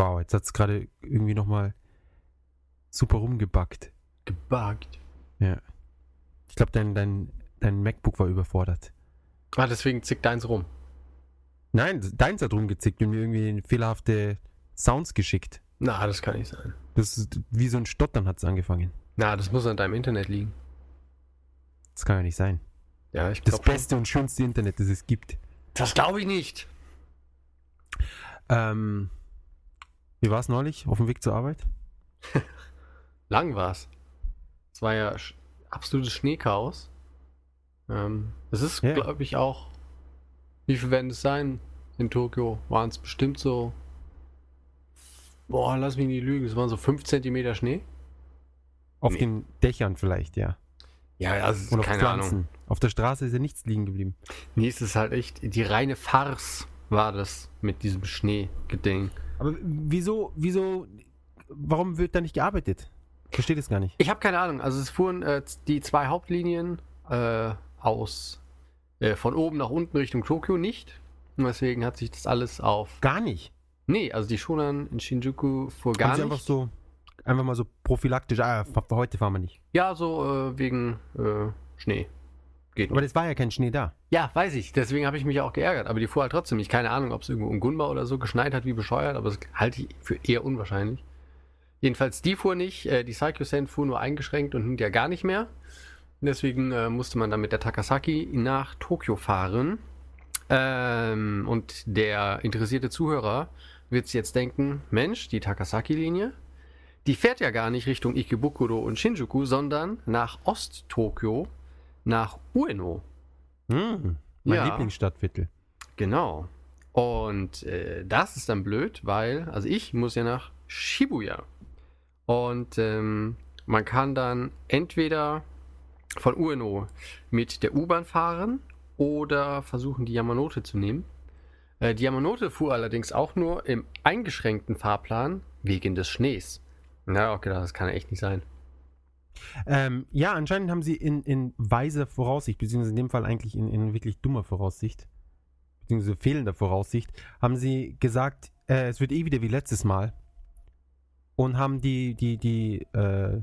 Wow, jetzt hat es gerade irgendwie nochmal super rumgebackt. Gebuggt. Ja. Ich glaube, dein, dein, dein MacBook war überfordert. Ah, deswegen zickt deins rum. Nein, deins hat rumgezickt und mir irgendwie fehlerhafte Sounds geschickt. Na, das kann nicht sein. Das ist wie so ein Stottern hat es angefangen. Na, das muss an deinem Internet liegen. Das kann ja nicht sein. Ja, ich Das beste und schönste Internet, das es gibt. Das glaube ich nicht. Ähm, wie war es neulich auf dem Weg zur Arbeit? Lang war's. Es war ja sch absolutes Schneechaos. Ähm, es ist, Ja. glaube ich, auch. Wie viel werden es sein in Tokio? Waren es bestimmt so. Boah, lass mich nicht lügen. Es waren so 5 cm Schnee. Auf Nee. den Dächern vielleicht, ja. Ja, also Und auf keine Pflanzen. Ahnung. Auf der Straße ist ja nichts liegen geblieben. Nee, es ist halt echt. Die reine Farce war das mit diesem Schneegeding. Aber wieso, wieso, warum wird da nicht gearbeitet? Verstehe das gar nicht. Ich habe keine Ahnung. Also es fuhren äh, die zwei Hauptlinien äh, aus äh, von oben nach unten Richtung Tokio nicht. Und deswegen hat sich das alles auf. Gar nicht. Nee, also die Shonan in Shinjuku fuhr gar sie nicht. einfach so, einfach mal so prophylaktisch, ah, heute fahren wir nicht. Ja, so äh, wegen äh, Schnee. Geht Aber nicht. das war ja kein Schnee da. Ja, weiß ich. Deswegen habe ich mich auch geärgert. Aber die fuhr halt trotzdem nicht. Keine Ahnung, ob es irgendwo in Gunma oder so geschneit hat, wie bescheuert. Aber das halte ich für eher unwahrscheinlich. Jedenfalls die fuhr nicht. Äh, die Saikyo-Sen fuhr nur eingeschränkt und hinterher gar nicht mehr. Deswegen äh, musste man dann mit der Takasaki nach Tokio fahren. Ähm, und der interessierte Zuhörer wird sich jetzt denken, Mensch, die Takasaki-Linie, die fährt ja gar nicht Richtung Ikebukuro und Shinjuku, sondern nach Ost-Tokio, nach Ueno. Hm, mein Ja. Lieblingsstadtviertel. Genau. Und äh, das ist dann blöd, weil, also ich muss ja nach Shibuya. Und ähm, man kann dann entweder von Ueno mit der U-Bahn fahren oder versuchen, die Yamanote zu nehmen. Äh, die Yamanote fuhr allerdings auch nur im eingeschränkten Fahrplan wegen des Schnees. Na, gedacht, das kann ja echt nicht sein. Ähm, ja, anscheinend haben sie in, in weiser Voraussicht, beziehungsweise in dem Fall eigentlich in, in wirklich dummer Voraussicht, beziehungsweise fehlender Voraussicht, haben sie gesagt, äh, es wird eh wieder wie letztes Mal. Und haben die, die, die, äh,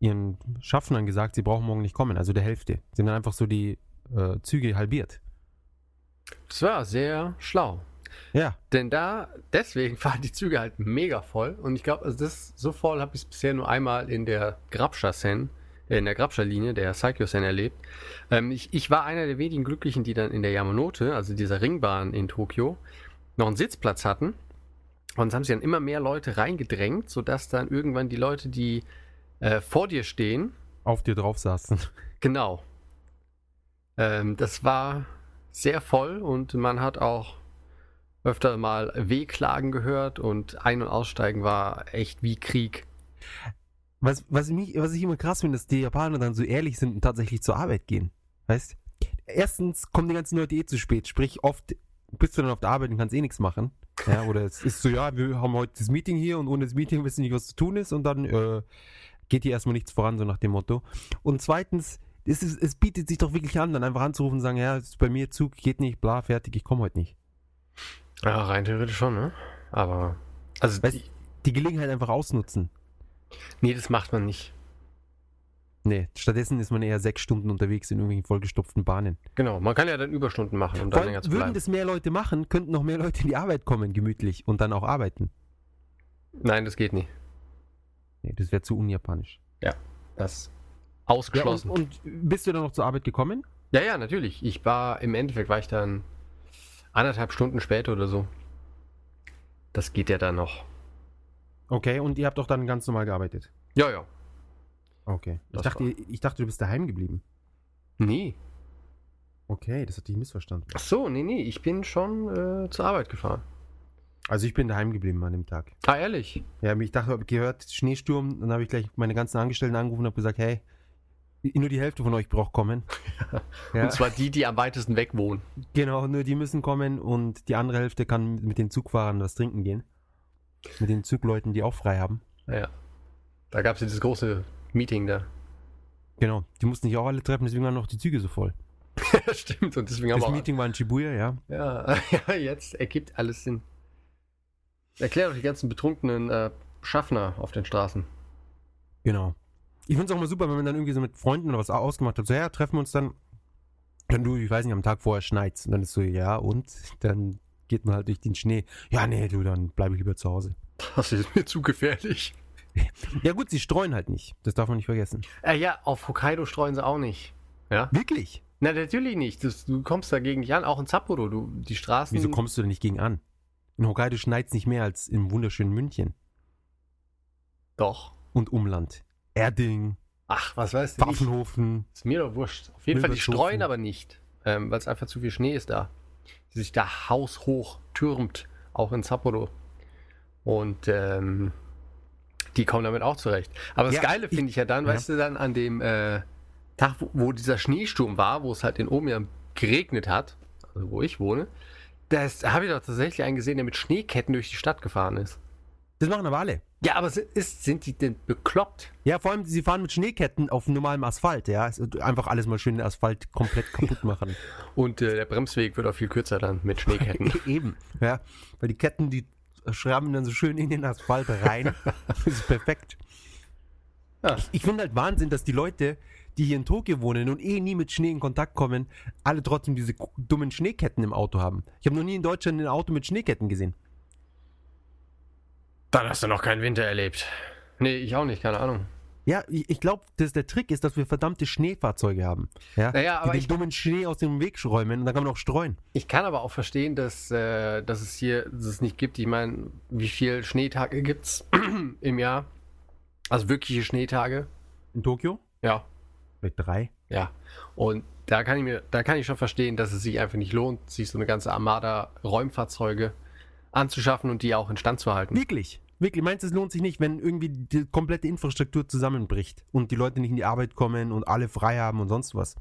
ihren Schaffnern gesagt, sie brauchen morgen nicht kommen, also der Hälfte. Sie haben dann einfach so die äh, Züge halbiert. Das war sehr schlau. Ja, Denn da, deswegen fahren die Züge halt mega voll. Und ich glaube, also das so voll habe ich es bisher nur einmal in der Grabscha-Sen, äh, in der Grabscha-Linie, der Saikyo-Sen erlebt. Ähm, ich, ich war einer der wenigen Glücklichen, die dann in der Yamanote, also dieser Ringbahn in Tokio, noch einen Sitzplatz hatten. Und es haben sich dann immer mehr Leute reingedrängt, sodass dann irgendwann die Leute, die äh, vor dir stehen, auf dir drauf saßen. Genau. Ähm, das war sehr voll und man hat auch öfter mal Wehklagen gehört und Ein- und Aussteigen war echt wie Krieg. Was, was, mich, was ich immer krass finde, dass die Japaner dann so ehrlich sind und tatsächlich zur Arbeit gehen. Weißt? Erstens kommen die ganzen Leute eh zu spät. Sprich, oft bist du dann auf der Arbeit und kannst eh nichts machen. Ja, oder es ist so, ja, wir haben heute das Meeting hier und ohne das Meeting wissen nicht, was zu tun ist und dann äh, geht hier erstmal nichts voran, so nach dem Motto. Und zweitens, es, ist, es bietet sich doch wirklich an, dann einfach anzurufen und sagen, ja, es ist bei mir Zug, geht nicht, bla, fertig, ich komme heute nicht. Ja, rein theoretisch schon, ne? Aber. Also, Weißt- die, Die Gelegenheit einfach ausnutzen. nee, das macht man nicht. Nee, stattdessen ist man eher sechs Stunden unterwegs in irgendwelchen vollgestopften Bahnen. Genau, man kann ja dann Überstunden machen, um dann länger zu würden bleiben. das mehr Leute machen, könnten noch mehr Leute in die Arbeit kommen, gemütlich, und dann auch arbeiten. Nein, das geht nicht. Nee, das wäre zu unjapanisch. Das Ja, und, ausgeschlossen. und bist du dann noch zur Arbeit gekommen? Ja, ja, natürlich. Ich war, im Endeffekt war ich dann anderthalb Stunden später oder so. Das geht ja dann noch. Okay, und ihr habt doch dann ganz normal gearbeitet. Ja, ja. Okay. Ich dachte, war- ich dachte, du bist daheim geblieben. Nee. Okay, das hatte ich missverstanden. Ach so, nee, nee, ich bin schon äh, zur Arbeit gefahren. Also ich bin daheim geblieben an dem Tag. Ah, ehrlich? Ja, ich dachte, hab gehört, Schneesturm, dann habe ich gleich meine ganzen Angestellten angerufen und habe gesagt, hey, nur die Hälfte von euch braucht kommen. ja, Und zwar die, die am weitesten weg wohnen. genau, nur die müssen kommen und die andere Hälfte kann mit den Zugfahrern was trinken gehen. Mit den Zugleuten, die auch frei haben. Ja. Da gab es ja dieses große Meeting da. Genau, die mussten sich auch alle treffen, deswegen waren noch die Züge so voll. Stimmt, und deswegen haben Das Meeting war in Shibuya, ja. ja, ja, jetzt ergibt alles Sinn. Erklär doch die ganzen betrunkenen äh, Schaffner auf den Straßen. Genau. Ich finde es auch mal super, wenn man dann irgendwie so mit Freunden oder was ausgemacht hat. So, ja, treffen wir uns dann. Dann du, ich weiß nicht, am Tag vorher schneit's. Und dann ist so, ja, und? Dann geht man halt durch den Schnee. Ja, nee, du, dann bleibe ich lieber zu Hause. Das ist mir zu gefährlich. Ja, gut, sie streuen halt nicht. Das darf man nicht vergessen. Äh, ja, auf Hokkaido streuen sie auch nicht. Ja? Wirklich? Na, natürlich nicht. Das, du kommst dagegen nicht an. Auch in Sapporo, du, die Straßen. Wieso kommst du denn nicht gegen an? In Hokkaido schneit's nicht mehr als im wunderschönen München Doch. und Umland. Erding, Ach, was weißt du? nicht? Pfaffenhofen. Ist mir doch wurscht. Auf jeden Fall, die streuen aber nicht. Ähm, weil es einfach zu viel Schnee ist da. Die sich da haushoch türmt. Auch in Sapporo. Und ähm, die kommen damit auch zurecht. Aber das Ja, Geile ich- finde ich ja dann, ja. weißt du, dann an dem äh, Tag, wo, wo dieser Schneesturm war, wo es halt in Omiya geregnet hat, also wo ich wohne, da habe ich doch tatsächlich einen gesehen, der mit Schneeketten durch die Stadt gefahren ist. Das machen aber alle. Ja, aber sind, ist, sind die denn bekloppt? Ja, vor allem, sie fahren mit Schneeketten auf normalem Asphalt, ja. Es- Einfach alles mal schön den Asphalt komplett kaputt machen. Und äh, der Bremsweg wird auch viel kürzer dann mit Schneeketten. Eben, ja. Weil die Ketten, die schrammen dann so schön in den Asphalt rein. das ist perfekt. Ja. Ich finde halt Wahnsinn, dass die Leute, die hier in Tokio wohnen und eh nie mit Schnee in Kontakt kommen, alle trotzdem diese dummen Schneeketten im Auto haben. Ich habe noch nie in Deutschland ein Auto mit Schneeketten gesehen. Dann hast du noch keinen Winter erlebt. Nee, ich auch nicht, keine Ahnung. Ja, ich, ich glaube, dass der Trick ist, dass wir verdammte Schneefahrzeuge haben. Ja, Naja, aber die ich- den dummen Schnee aus dem Weg räumen und dann kann man auch streuen. Ich kann aber auch verstehen, dass, äh, dass es hier dass es nicht gibt. Ich meine, wie viele Schneetage gibt es im Jahr? Also wirkliche Schneetage? In Tokio? Ja. Vielleicht drei. Ja. Und da kann ich mir, da kann ich schon verstehen, dass es sich einfach nicht lohnt, sich so eine ganze Armada Räumfahrzeuge anzuschaffen und die auch instand zu halten. Wirklich. Wirklich. Meinst du, es lohnt sich nicht, wenn irgendwie die komplette Infrastruktur zusammenbricht und die Leute nicht in die Arbeit kommen und alle frei haben und sonst was?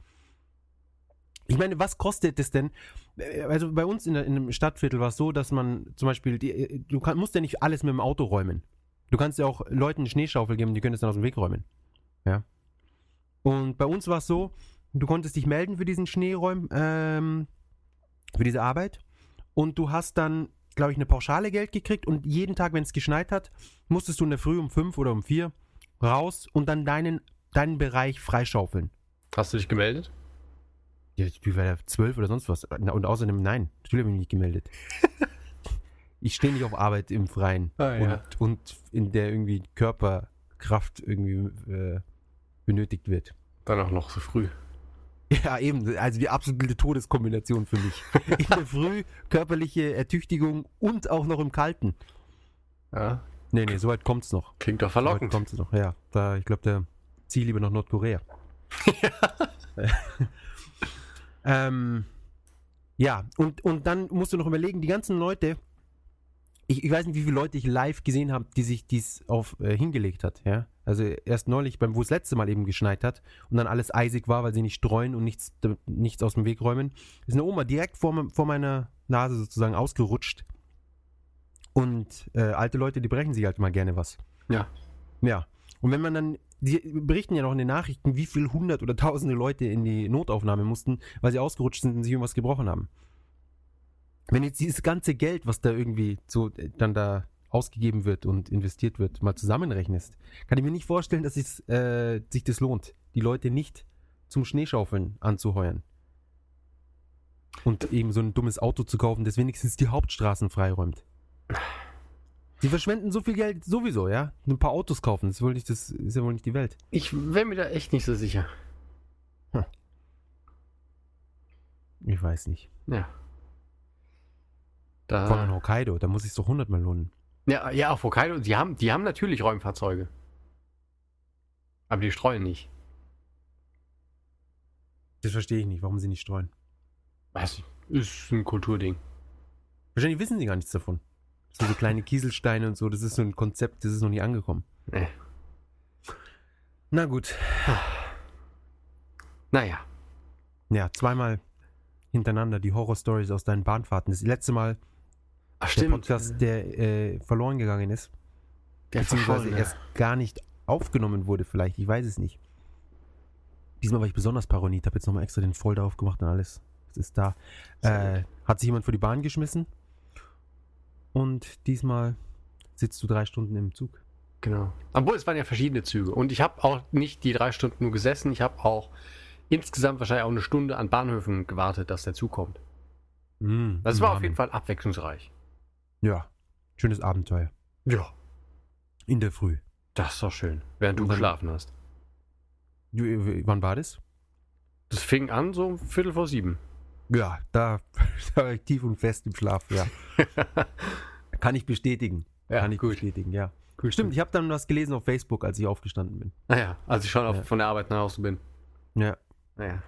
Ich meine, was kostet es denn? Äh, Also bei uns in, der, in einem Stadtviertel war es so, dass man zum Beispiel, die, du kann, musst ja nicht alles mit dem Auto räumen. Du kannst ja auch Leuten eine Schneeschaufel geben, die können es dann aus dem Weg räumen. Ja. Und bei uns war es so, du konntest dich melden für diesen Schneeräum, ähm, für diese Arbeit. Und du hast dann, glaube ich, eine Pauschale Geld gekriegt und jeden Tag, wenn es geschneit hat, musstest du in der Früh um fünf oder um vier raus und dann deinen, deinen Bereich freischaufeln. Hast du dich gemeldet? Ja, wie war der zwölf oder sonst was? Und außerdem, nein, natürlich habe ich mich nicht gemeldet. ich stehe nicht auf Arbeit im Freien Ah, ja. und, und in der irgendwie Körperkraft irgendwie äh, benötigt wird. Dann auch noch so früh. Ja, eben. Also die absolute Todeskombination für mich. In der Früh körperliche Ertüchtigung und auch noch im Kalten. Ja. Nee, nee, soweit kommt's noch. Klingt doch verlockend. kommt's noch. Ja, da, ich glaube, der zieht lieber nach Nordkorea. ähm, ja, und, und dann musst du noch überlegen, die ganzen Leute, ich, ich weiß nicht, wie viele Leute ich live gesehen habe, die sich dies auf äh, hingelegt hat, ja. Also erst neulich, beim, wo es letzte Mal eben geschneit hat und dann alles eisig war, weil sie nicht streuen und nichts, nichts aus dem Weg räumen, ist eine Oma direkt vor, vor meiner Nase sozusagen ausgerutscht. Und äh, alte Leute, die brechen sich halt mal gerne was. Ja. Ja. Und wenn man dann, die berichten ja noch in den Nachrichten, wie viel hundert oder tausende Leute in die Notaufnahme mussten, weil sie ausgerutscht sind und sich irgendwas gebrochen haben. Wenn jetzt dieses ganze Geld, was da irgendwie so äh, dann da ausgegeben wird und investiert wird, mal zusammenrechnest, kann ich mir nicht vorstellen, dass es, äh, sich das lohnt, die Leute nicht zum Schneeschaufeln anzuheuern. Und eben so ein dummes Auto zu kaufen, das wenigstens die Hauptstraßen freiräumt. Sie verschwenden so viel Geld sowieso, ja? Ein paar Autos kaufen, das ist, wohl nicht, das ist ja wohl nicht die Welt. Ich wäre mir da echt nicht so sicher. Ich weiß nicht. Ja. Vor allem in Da, Hokkaido, da muss es doch hundertmal lohnen. Ja, ja, auf Hokkaido, die haben, die haben natürlich Räumfahrzeuge. Aber die streuen nicht. Das verstehe ich nicht, warum sie nicht streuen. Ich. Ist ein Kulturding. Wahrscheinlich wissen sie gar nichts davon. Sind so kleine Kieselsteine und so, das ist so ein Konzept, das ist noch nie angekommen. Nee. Na gut. Naja. Ja, zweimal hintereinander die Horror-Stories aus deinen Bahnfahrten. Das letzte Mal Ach, der stimmt. Podcast, der äh, verloren gegangen ist, der beziehungsweise erst gar nicht aufgenommen wurde vielleicht, ich weiß es nicht. Diesmal war ich besonders paranoid, habe jetzt nochmal extra den Folder aufgemacht und alles. Es ist da. Äh, hat sich jemand vor die Bahn geschmissen und diesmal sitzt du drei Stunden im Zug. Genau. Obwohl, es waren ja verschiedene Züge. Und ich habe auch nicht die drei Stunden nur gesessen, ich habe auch insgesamt wahrscheinlich auch eine Stunde an Bahnhöfen gewartet, dass der Zug kommt. Mm, Das war auf Rahmen. jeden Fall abwechslungsreich. Ja, schönes Abenteuer. Ja. In der Früh. Das ist doch schön, während du geschlafen hast. Du, äh, wann war das? Das fing an so um Viertel vor sieben. Ja, da, da war ich tief und fest im Schlaf, ja. Kann ich bestätigen. Ja, Kann ich gut. bestätigen, ja. Gut, Stimmt, ich habe dann was gelesen auf Facebook, als ich aufgestanden bin. Naja, als ich schon auf, Ja. von der Arbeit nach Hause bin. Ja. Naja,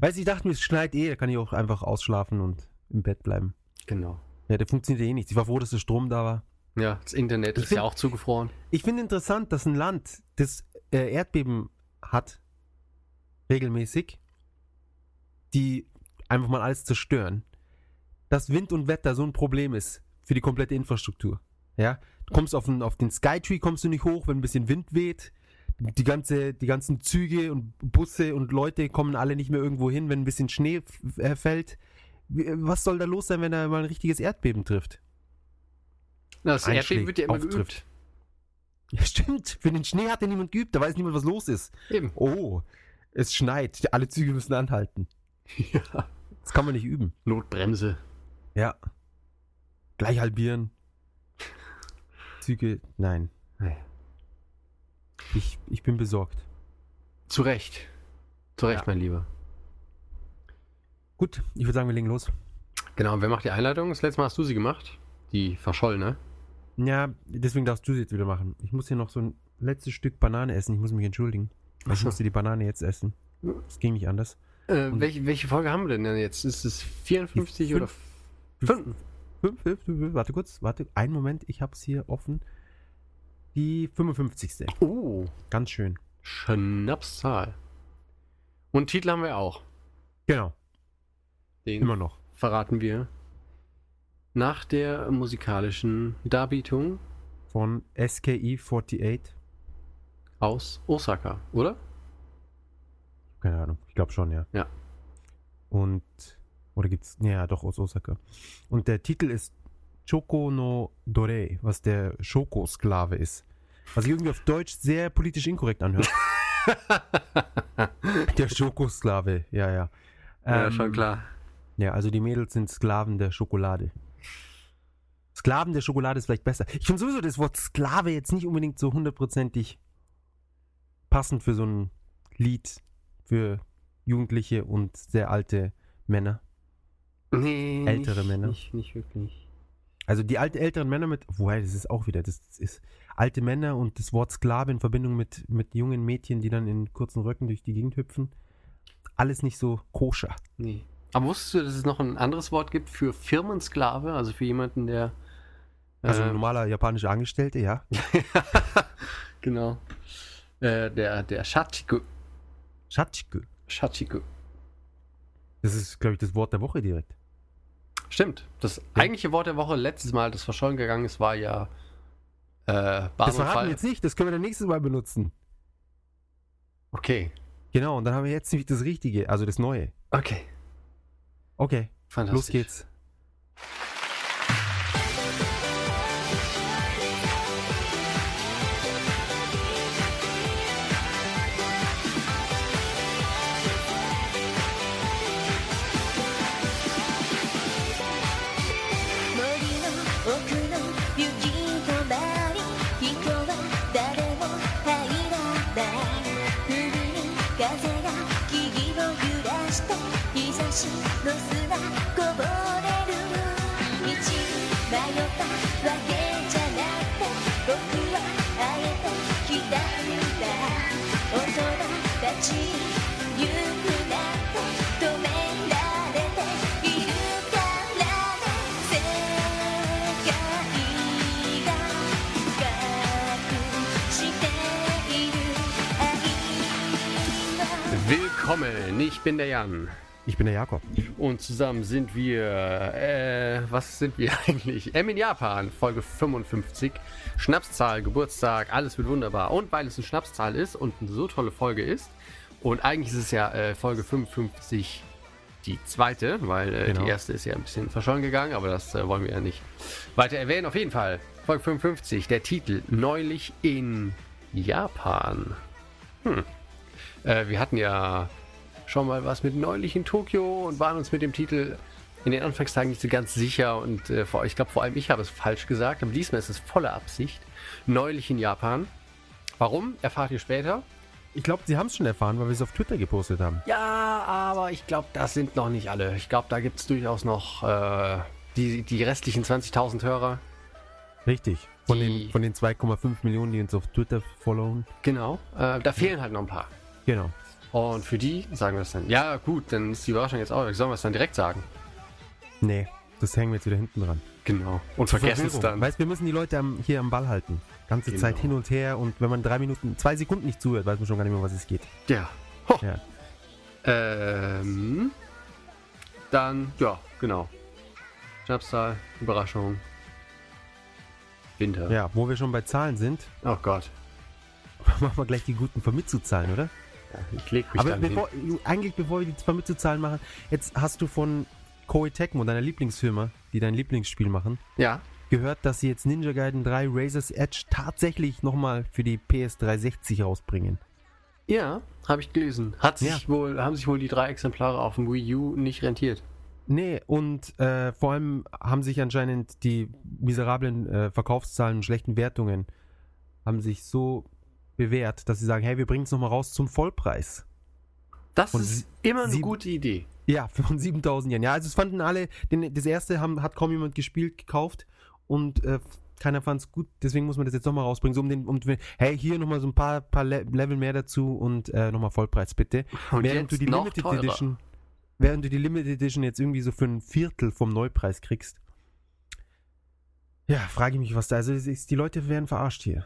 Weißt du, ich dachte mir, es schneit eh, da kann ich auch einfach ausschlafen und im Bett bleiben. genau. Ja, der funktioniert eh nicht. Ich war froh, dass der Strom da war. Ja, das Internet Ich ist ja find- auch zugefroren. Ich finde interessant, dass ein Land, das äh, Erdbeben hat, regelmäßig, die einfach mal alles zerstören, dass Wind und Wetter so ein Problem ist für die komplette Infrastruktur. Ja, du kommst auf den, auf den Skytree, kommst du nicht hoch, wenn ein bisschen Wind weht. Die, ganze, die ganzen Züge und Busse und Leute kommen alle nicht mehr irgendwo hin, wenn ein bisschen Schnee äh, fällt. Wie- Was soll da los sein, wenn da mal ein richtiges Erdbeben trifft? Na, das Einschlägt, Erdbeben wird ja immer auftrifft. geübt. Ja, stimmt. Für den Schnee hat ja niemand geübt, da weiß niemand, was los ist. Eben. Oh, es schneit. Alle Züge müssen anhalten. Ja. Das kann man nicht üben. Notbremse. Ja. Gleich halbieren. Züge, nein. Nee. Ich, ich bin besorgt. Zu Recht. Zu Recht, Ja. mein Lieber. Gut, ich würde sagen, wir legen los. Genau, wer macht die Einleitung? Das letzte Mal hast du sie gemacht. Die verschollene. Ja, deswegen darfst du es jetzt wieder machen. Ich muss hier noch so ein letztes Stück Banane essen. Ich muss mich entschuldigen. Ich musste die Banane jetzt essen. Es ging nicht anders. Äh, welche, welche Folge haben wir denn denn jetzt? Ist es 54 Die oder fünf- fünf? Fünf, fünf, fünf, warte kurz, warte, einen Moment, ich habe es hier offen. Die 55. Oh, Ganz schön. Schnapszahl. Und Titel haben wir auch. Genau, Den immer noch. verraten wir nach der musikalischen Darbietung Von SKI 48. aus Osaka, oder? Keine Ahnung, ich glaube schon, ja. Ja. Und, oder gibt's, ja, doch, aus Osaka. Und der Titel ist Choko no Dore, was der Schokosklave ist. Was sich irgendwie auf Deutsch sehr politisch inkorrekt anhört. der Schokosklave, ja, ja. ja, Ähm, schon klar. Ja, also die Mädels sind Sklaven der Schokolade. Sklaven der Schokolade ist vielleicht besser. Ich finde sowieso das Wort Sklave jetzt nicht unbedingt so hundertprozentig passend für so ein Lied für Jugendliche und sehr alte Männer. Nee, ältere nicht, Männer. Nicht, nicht wirklich. Also die alten älteren Männer mit, woher das ist auch wieder, das ist alte Männer und das Wort Sklave in Verbindung mit, mit jungen Mädchen, die dann in kurzen Röcken durch die Gegend hüpfen. Alles nicht so koscher. Nee. Aber wusstest du, dass es noch ein anderes Wort gibt für Firmensklave? Also für jemanden, der. Also ein ähm, normaler japanischer Angestellte, ja. genau. Äh, der, der Shachiku. Schatzke. Shachiku. Das ist, glaube ich, das Wort der Woche direkt. Stimmt. Das eigentliche Wort der Woche letztes Mal, das verschollen gegangen ist, war ja äh, Das verraten wir jetzt nicht, das können wir dann nächstes Mal benutzen. Okay. Genau, und dann haben wir jetzt nämlich das Richtige, also das Neue. Okay. Okay, los geht's. Bin der Jan. Ich bin der Jakob. Und zusammen sind wir, äh, was sind wir eigentlich? M in Japan, Folge 55. Schnapszahl, Geburtstag, alles wird wunderbar. Und weil es eine Schnapszahl ist und eine so tolle Folge ist, und eigentlich ist es ja äh, Folge 55 die zweite, weil äh, Genau. die erste ist ja ein bisschen verschollen gegangen, aber das äh, wollen wir ja nicht weiter erwähnen. Auf jeden Fall, Folge 55, der Titel Neulich in Japan. Hm. Äh, wir hatten ja schon mal was mit Neulich in Tokio und waren uns mit dem Titel in den Anfangstagen nicht so ganz sicher und äh, vor, ich glaube vor allem ich habe es falsch gesagt, aber diesmal ist es volle Absicht. Neulich in Japan. Warum? Erfahrt ihr später. Ich glaube, sie haben es schon erfahren, weil wir es auf Twitter gepostet haben. Ja, aber ich glaube, das sind noch nicht alle. Ich glaube, da gibt es durchaus noch äh, die, die restlichen 20.000 Hörer. Richtig. Von Die- den, von den 2,5 Millionen, die uns auf Twitter followen. Genau. Äh, da fehlen halt noch ein paar. Genau. Und für die sagen wir es dann. Ja, gut, dann ist die Überraschung jetzt auch. Sollen wir es dann direkt sagen? Nee, das hängen wir jetzt wieder hinten dran. Genau. Und vergessen es dann. Weißt wir müssen die Leute am, hier am Ball halten. Ganze Genau. Zeit hin und her und wenn man drei Minuten, zwei Sekunden nicht zuhört, weiß man schon gar nicht mehr, was es geht. Ja. Ho. Ja. Ähm, dann, ja, genau. Schnapszahl, Überraschung. Winter. Ja, wo wir schon bei Zahlen sind, Oh Gott. machen wir gleich die guten Vermitzuzahlen, oder? Ich leg mich Aber dann bevor, eigentlich bevor wir die Vermitzuzahlen machen, jetzt hast du von Koei Tecmo, deiner Lieblingsfirma, die dein Lieblingsspiel machen. Ja. gehört, dass sie jetzt Ninja Gaiden 3 Razor's Edge tatsächlich nochmal für die PS360 rausbringen. Ja, habe ich gelesen. Hat sich Ja. wohl, haben sich wohl die drei Exemplare auf dem Wii U nicht rentiert. Nee, und äh, vor allem haben sich anscheinend die miserablen äh, Verkaufszahlen und schlechten Wertungen haben sich so bewährt, dass sie sagen, hey, wir bringen es nochmal raus zum Vollpreis. Das Von ist immer eine gute Idee. Ja, von 7000 Yen. Ja, also es fanden alle, den, das erste haben, hat kaum jemand gespielt, gekauft und äh, keiner fand es gut, deswegen muss man das jetzt nochmal rausbringen. So um den, um, hey, hier nochmal so ein paar, paar Le Level mehr dazu und äh, nochmal Vollpreis bitte. Und während du die Limited teurer. Edition, während du die Limited Edition jetzt irgendwie so für ein Viertel vom Neupreis kriegst. Ja, frage ich mich, was da. Also ist, die Leute werden verarscht hier.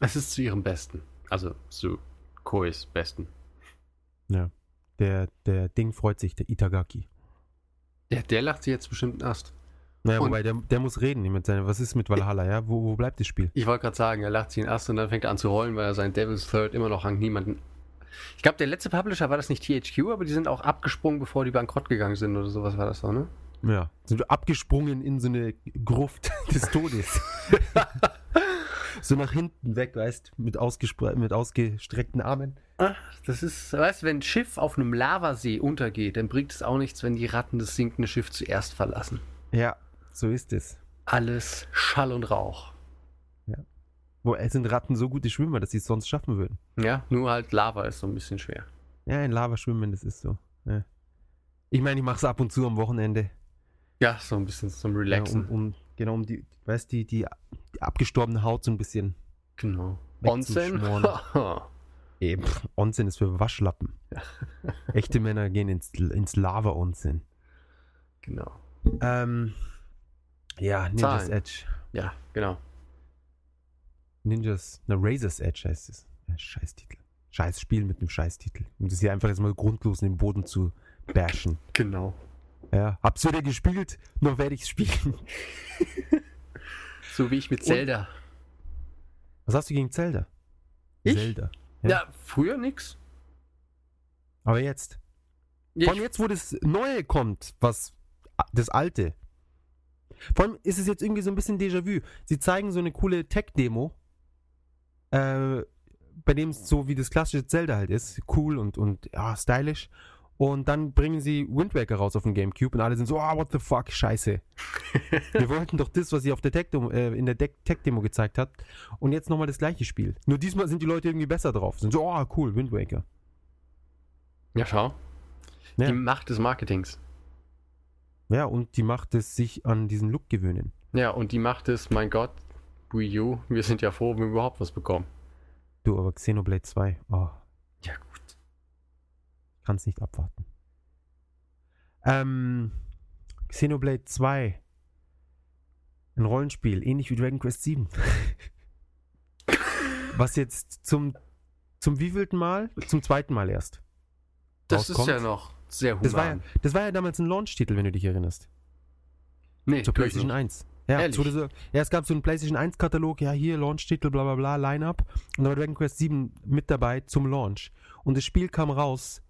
Es ist zu ihrem Besten. Also zu Kois Besten. Ja. Der, der Ding freut sich, der Itagaki. Ja, der lacht sich jetzt bestimmt einen Ast. Naja, Und- wobei, der, der muss reden mit seiner, was ist mit Valhalla, ja? Wo, wo bleibt das Spiel? Ich wollte gerade sagen, er lacht sich einen Ast und dann fängt er an zu rollen, weil er sein Devil's Third immer noch an niemanden. Ich glaube, der letzte Publisher war das nicht THQ, aber die sind auch abgesprungen, bevor die bankrott gegangen sind oder sowas war das doch, ne? Ja. Sind abgesprungen in so eine Gruft des Todes. so nach hinten weg, weißt mit, mit ausgestreckten Armen. Ach, das ist, weißt du, wenn ein Schiff auf einem Lavasee untergeht, dann bringt es auch nichts, wenn die Ratten das sinkende Schiff zuerst verlassen. Ja, so ist es. Alles Schall und Rauch. Wo es sind Ratten so gute Schwimmer, dass sie es sonst schaffen würden. Ja, nur halt Lava ist so ein bisschen schwer. Ja, in Lava schwimmen, das ist so. Ja. Ich meine, ich mache es ab und zu am Wochenende. Ja, so ein bisschen zum Ja, Relaxen. um, um, genau, um die, weißt die, die, die abgestorbene Haut so ein bisschen. genau. Onsen? Eben, Onsen ist für Waschlappen. Echte Männer gehen ins, ins Lava-Onsen. genau. Ähm, ja, Ninjas Zahlen. Edge. Ja, genau. Ninjas, na, Razor's Edge heißt es. Ja, Scheißtitel. Scheiß Spiel mit einem Scheißtitel. Um das hier einfach jetzt mal grundlos in den Boden zu bashen. Genau. Ja, hab's wieder gespielt, noch werde ich's spielen. So wie ich mit Und- Zelda. Was hast du gegen Zelda? Ich? Zelda. Ja, Ja. früher nix. Aber jetzt. Vor allem jetzt, wo das Neue kommt, was das Alte. Vor allem ist es jetzt irgendwie so ein bisschen Déjà-vu. Sie zeigen so eine coole Tech-Demo, äh, bei dem es so wie das klassische Zelda halt ist, cool und, und ja, stylish. Und dann bringen sie Wind Waker raus auf dem Gamecube und alle sind so, ah, what the fuck, scheiße. Wir wollten doch das, was sie auf der Tech äh, in der Tech-Demo gezeigt hat. Und jetzt nochmal das gleiche Spiel. Nur diesmal sind die Leute irgendwie besser drauf. Sind so, ah, cool, Wind Waker. ja, schau. Ja. Die Macht des Marketings. Ja, und die macht es sich an diesen Look gewöhnen. Ja, und die Macht ist, mein Gott, Wii U, wir sind ja froh, wenn wir überhaupt was bekommen. Du, aber Xenoblade 2, oh, Ja, gut. Kann's nicht abwarten. Ähm, Xenoblade 2. Ein Rollenspiel, ähnlich wie Dragon Quest 7. Was jetzt zum, zum wievielten Mal? Zum zweiten Mal erst. Das ist rauskommt. ja noch sehr human. Das war ja, das war ja damals ein Launch-Titel, wenn du dich erinnerst. nee, Zur PlayStation nicht. 1. Ja, Ehrlich? es, so, ja, es gab so einen PlayStation 1-Katalog, ja, hier Launch-Titel, bla bla bla, Line-Up. Und da war Dragon Quest 7 mit dabei zum Launch. Und das Spiel kam raus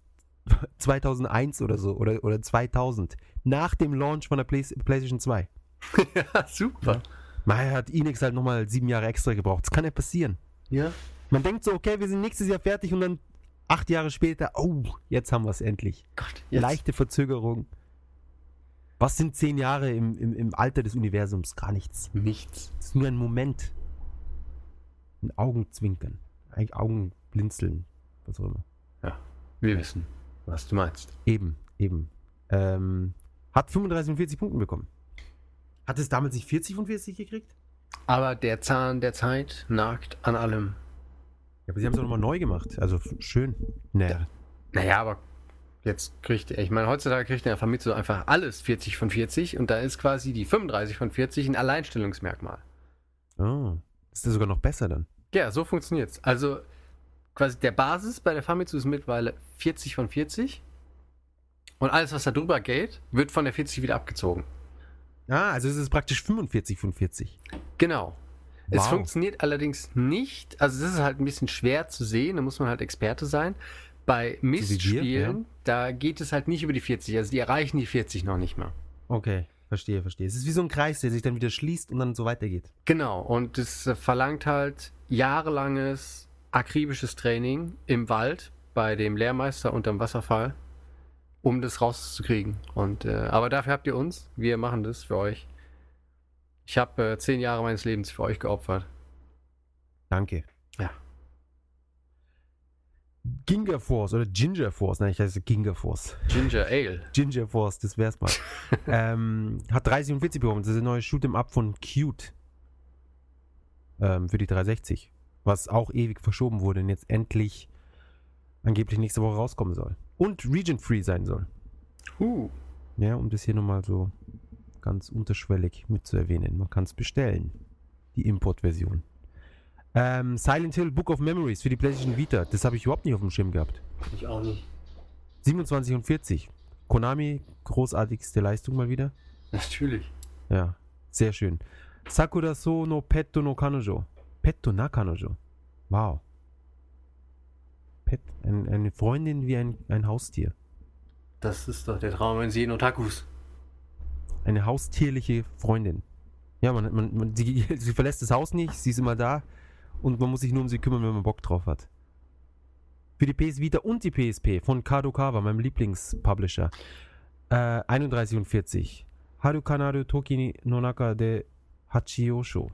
2001 oder so oder, oder 2000. Nach dem Launch von der Play PlayStation 2. ja, super. Naja, hat Enix halt nochmal sieben Jahre extra gebraucht. Das kann ja passieren. Ja. Man denkt so, okay, wir sind nächstes Jahr fertig und dann acht Jahre später, oh, jetzt haben wir es endlich. Gott, Leichte Verzögerung. Was sind zehn Jahre im, im, im Alter des Universums? Gar nichts. nichts. Es ist nur ein Moment. Ein Augenzwinkern. Ein Augenblinzeln. Was auch immer. Wir wissen, was du meinst. Eben, eben. Ähm, hat 35 von 40 Punkten bekommen. Hat es damals nicht 40 von 40 gekriegt? Aber der Zahn der Zeit nagt an allem. Ja, aber sie haben es auch nochmal neu gemacht. Also schön. Naja. Naja, aber jetzt kriegt er, ich meine, heutzutage kriegt er von so einfach alles 40 von 40 und da ist quasi die 35 von 40 ein Alleinstellungsmerkmal. Oh. Ist das sogar noch besser dann? Ja, so funktioniert's. Also quasi der Basis bei der Famitsu ist mittlerweile 40 von 40 und alles, was da drüber geht, wird von der 40 wieder abgezogen. Ah, also es ist praktisch 45 von 40. Genau. Es Wow. funktioniert allerdings nicht, also das ist halt ein bisschen schwer zu sehen, da muss man halt Experte sein. Bei Mistspielen, da geht es halt nicht über die 40, also die erreichen die 40 noch nicht mal. Okay, verstehe, verstehe. Es ist wie so ein Kreis, der sich dann wieder schließt und dann so weitergeht. Genau, und es verlangt halt jahrelanges akribisches Training im Wald bei dem Lehrmeister unterm Wasserfall, um das rauszukriegen. Und äh, aber dafür habt ihr uns, wir machen das für euch. Ich habe äh, zehn Jahre meines Lebens für euch geopfert. Danke. Ja. Ginger Force oder Ginger Force, nein, ich heiße Ginger Force. Ginger Ale. Ginger Force, das wär's mal. ähm, hat 30 und 40 bekommen. Das ist ein neues Shoot'em Up von Cute. Ähm, für die 360. Was auch ewig verschoben wurde und jetzt endlich angeblich nächste Woche rauskommen soll. Und Region Free sein soll. Uh. Ja, um das hier nochmal so ganz unterschwellig mitzuerwähnen. Man kann es bestellen. Die Importversion. Ähm, Silent Hill Book of Memories für die PlayStation Vita. Das habe ich überhaupt nicht auf dem Schirm gehabt. Ich auch nicht. 27 und 40. Konami, großartigste Leistung mal wieder. Natürlich. Ja, sehr schön. Sakura so no Petto no Kanojo. Petto na Kanojo. Wow. Pet, ein, eine Freundin wie ein, ein Haustier. Das ist doch der Traum eines jeden Otakus. Eine haustierliche Freundin. Ja, man, man, man, sie, sie verlässt das Haus nicht, sie ist immer da und man muss sich nur um sie kümmern, wenn man Bock drauf hat. Für die PS Vita und die PSP von Kadokawa, meinem Lieblingspublisher. Äh, 31 und 40. Harukanaru Toki no Naka de Hachiyosho.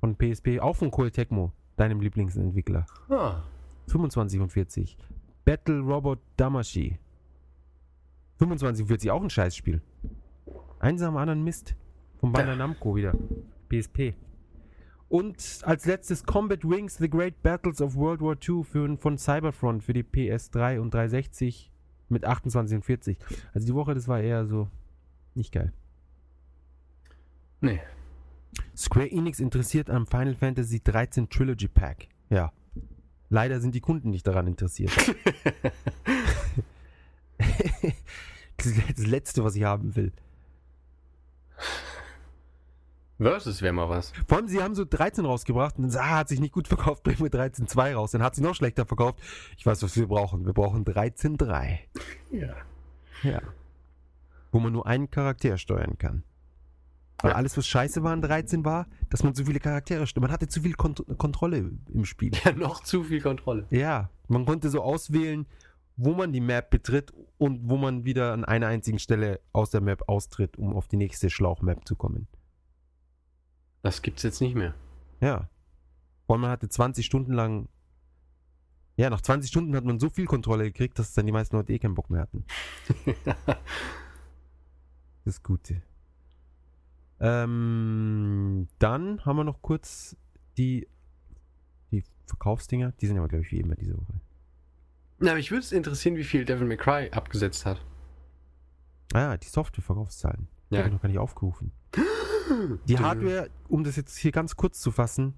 Von PSP, auch von Koei Tecmo, deinem Lieblingsentwickler. Ah. 25 und 40. Battle Robot Damashi. 25 und 40, auch ein Scheißspiel. Eins am anderen Mist. Von Bandai Namco wieder. PSP. Und als letztes Combat Wings The Great Battles of World War II für, von Cyberfront für die PS3 und 360 mit 28 und 40. Also die Woche, das war eher so nicht geil. Nee. Square Enix interessiert am Final Fantasy 13 Trilogy Pack. Ja. Leider sind die Kunden nicht daran interessiert. das ist das Letzte, was ich haben will. Versus wäre mal was. Vor allem, sie haben so 13 rausgebracht und dann so, ah, hat sich nicht gut verkauft, bringen wir 13.2 raus. Dann hat sie noch schlechter verkauft. Ich weiß, was wir brauchen. Wir brauchen 13.3. Ja. Ja. Wo man nur einen Charakter steuern kann. Weil Ja. alles, was scheiße war an 13 war, dass man zu viele Charaktere steuert. Man hatte zu viel Kont Kontrolle im Spiel. Ja, noch zu viel Kontrolle. Ja, man konnte so auswählen, wo man die Map betritt und wo man wieder an einer einzigen Stelle aus der Map austritt, um auf die nächste Schlauchmap zu kommen. Das gibt's jetzt nicht mehr. Ja. Vor allem man hatte 20 Stunden lang. Ja, nach 20 Stunden hat man so viel Kontrolle gekriegt, dass dann die meisten Leute eh keinen Bock mehr hatten. Das Gute. Ähm, dann haben wir noch kurz die, die Verkaufsdinger. Die sind aber, glaube ich, wie immer diese Woche. Na, mich würde es interessieren, wie viel Devil May Cry abgesetzt hat. Ah ja, die Software-Verkaufszahlen. Die Ja. habe ich noch gar nicht aufgerufen. Die. Hardware, um das jetzt hier ganz kurz zu fassen,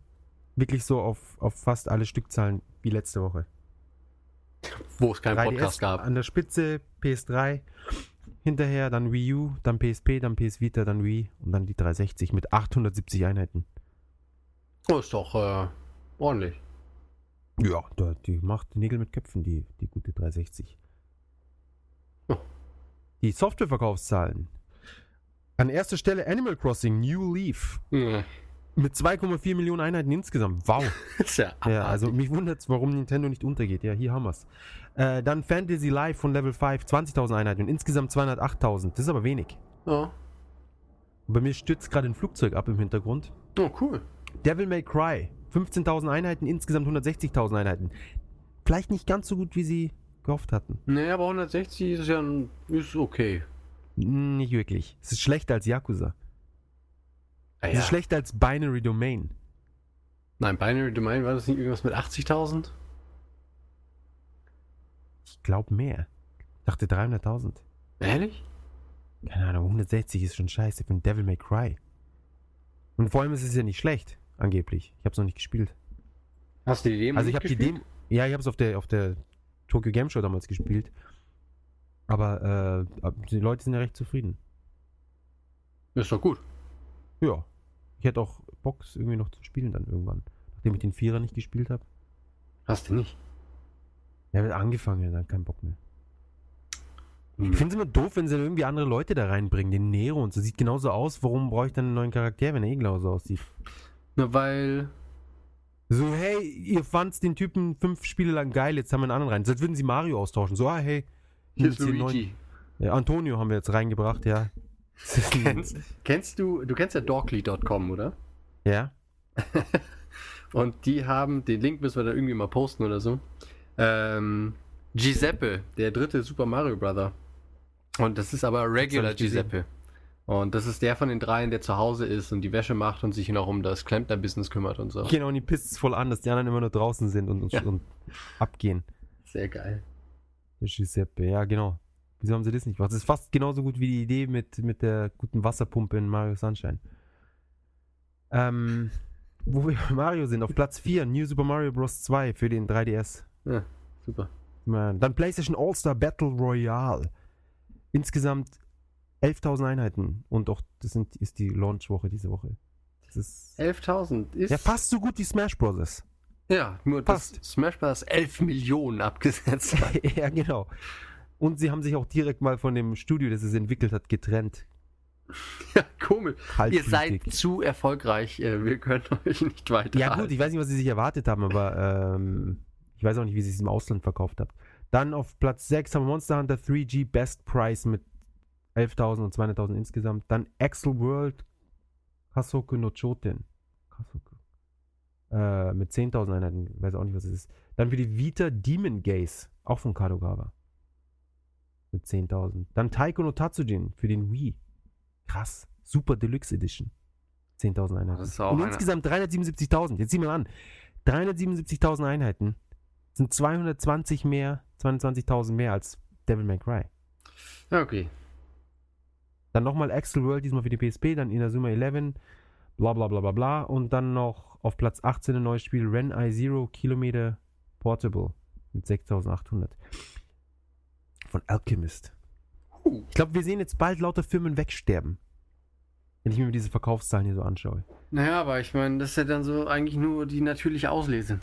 wirklich so auf, auf fast alle Stückzahlen wie letzte Woche. Wo es keinen 3DS Podcast gab. An der Spitze PS3, hinterher dann Wii U, dann PSP, dann PS Vita, dann Wii und dann die 360 mit 870 Einheiten. Oh, ist doch äh, ordentlich. Ja, da, die macht Nägel mit Köpfen, die, die gute 360. Die Softwareverkaufszahlen. An erster Stelle Animal Crossing New Leaf Ja. Mit 2,4 Millionen Einheiten insgesamt. Wow. ja, Ja, also mich wundert es, warum Nintendo nicht untergeht. Ja, hier haben wir's. Äh, dann Fantasy Live von Level 5, 20.000 Einheiten und insgesamt 208.000. Das ist aber wenig. Ja. Bei mir stützt gerade ein Flugzeug ab im Hintergrund. Oh, cool. Devil May Cry, 15.000 Einheiten, insgesamt 160.000 Einheiten. Vielleicht nicht ganz so gut, wie sie gehofft hatten. Nee, aber 160 ist ja ein, ist okay. Nicht wirklich. Es ist schlechter als Yakuza. Ah, Es ist schlechter als Binary Domain. Nein, Binary Domain war das nicht irgendwas mit 80.000? Ich glaube mehr. Ich dachte 300.000. Ehrlich? Keine Ahnung, 160 ist schon scheiße für ein Devil May Cry. Und vor allem ist es ja nicht schlecht, angeblich. Ich habe es noch nicht gespielt. Hast du die Demo Also ich habe die? Demo. Ja, ich habe es auf der, auf der Tokyo Game Show damals gespielt. Aber äh, die Leute sind ja recht zufrieden. Ist doch gut. Ja. Ich hätte auch Bock, es irgendwie noch zu spielen dann irgendwann. Nachdem ich den Vierer nicht gespielt habe. Hast du nicht? Ja, wird angefangen, dann kein Bock mehr. Hm. Ich finde es immer doof, wenn sie irgendwie andere Leute da reinbringen. Den Nero und so. Sieht genauso aus. Warum brauche ich dann einen neuen Charakter, wenn er eh genauso aussieht? Nur weil. So, hey, ihr fandt den Typen fünf Spiele lang geil, jetzt haben wir einen anderen rein. So, als würden sie Mario austauschen. So, ah, hey. Hier ist den neuen- Luigi. Ja, Antonio haben wir jetzt reingebracht, ja. Kennst, kennst du, du kennst ja Dorkly.com, oder? ja. Und die haben, den Link müssen wir da irgendwie mal posten oder so. Ähm, Giuseppe, der dritte Super Mario Brother. Und das ist aber Regular. Giuseppe. Und das ist der von den dreien, der zu Hause ist und die Wäsche macht und sich noch um das Klempner-Business kümmert und so. Genau, und die pisst es voll an, dass die anderen immer nur draußen sind und, und, Ja. und abgehen. Sehr geil. Der Giuseppe, ja, genau. Wieso haben sie das nicht gemacht? Das ist fast genauso gut wie die Idee mit, mit der guten Wasserpumpe in Mario Sunshine. Ähm, wo wir bei Mario sind, auf Platz 4, New Super Mario Bros. 2 für den 3DS. Ja, super. Man. Dann PlayStation All-Star Battle Royale. Insgesamt 11.000 Einheiten. Und auch, das sind, ist die Launchwoche diese Woche. Das ist 11.000 ist. ja fast so gut wie Smash Bros. Ja, nur Passt. das Smash Bros. 11 Millionen abgesetzt hat. ja, genau. Und sie haben sich auch direkt mal von dem Studio, das es entwickelt hat, getrennt. ja, komisch. Ihr seid zu erfolgreich. äh, Wir können euch nicht weiter. Ja gut, ich weiß nicht, was sie sich erwartet haben, aber ähm, ich weiß auch nicht, wie sie es im Ausland verkauft habt. Dann auf Platz 6 haben wir Monster Hunter 3G Best Price mit 11.000 und 200.000 insgesamt. Dann Axel World Kasoku no Choten. Kasoku. Äh, mit 10.000 Einheiten, weiß auch nicht, was es ist. Dann für die Vita Demon Gaze, auch von Kadogawa. Mit 10.000. Dann Taiko no Tatsujin für den Wii. Krass. Super Deluxe Edition. 10.000 Einheiten. Und einer- insgesamt 377.000. Jetzt sieh mal an. 377.000 Einheiten sind 220 mehr, 22.000 mehr als Devil May Cry. Ja, okay. Dann nochmal Axel World, diesmal für die PSP, dann Inazuma 11, bla bla bla bla bla. Und dann noch auf Platz 18 ein neues Spiel, Ren I Zero Kilometer Portable mit 6.800. Von Alchemist. Ich glaube, wir sehen jetzt bald lauter Firmen wegsterben. Wenn ich mir diese Verkaufszahlen hier so anschaue. Naja, aber ich meine, das ist ja dann so eigentlich nur die natürliche Auslese.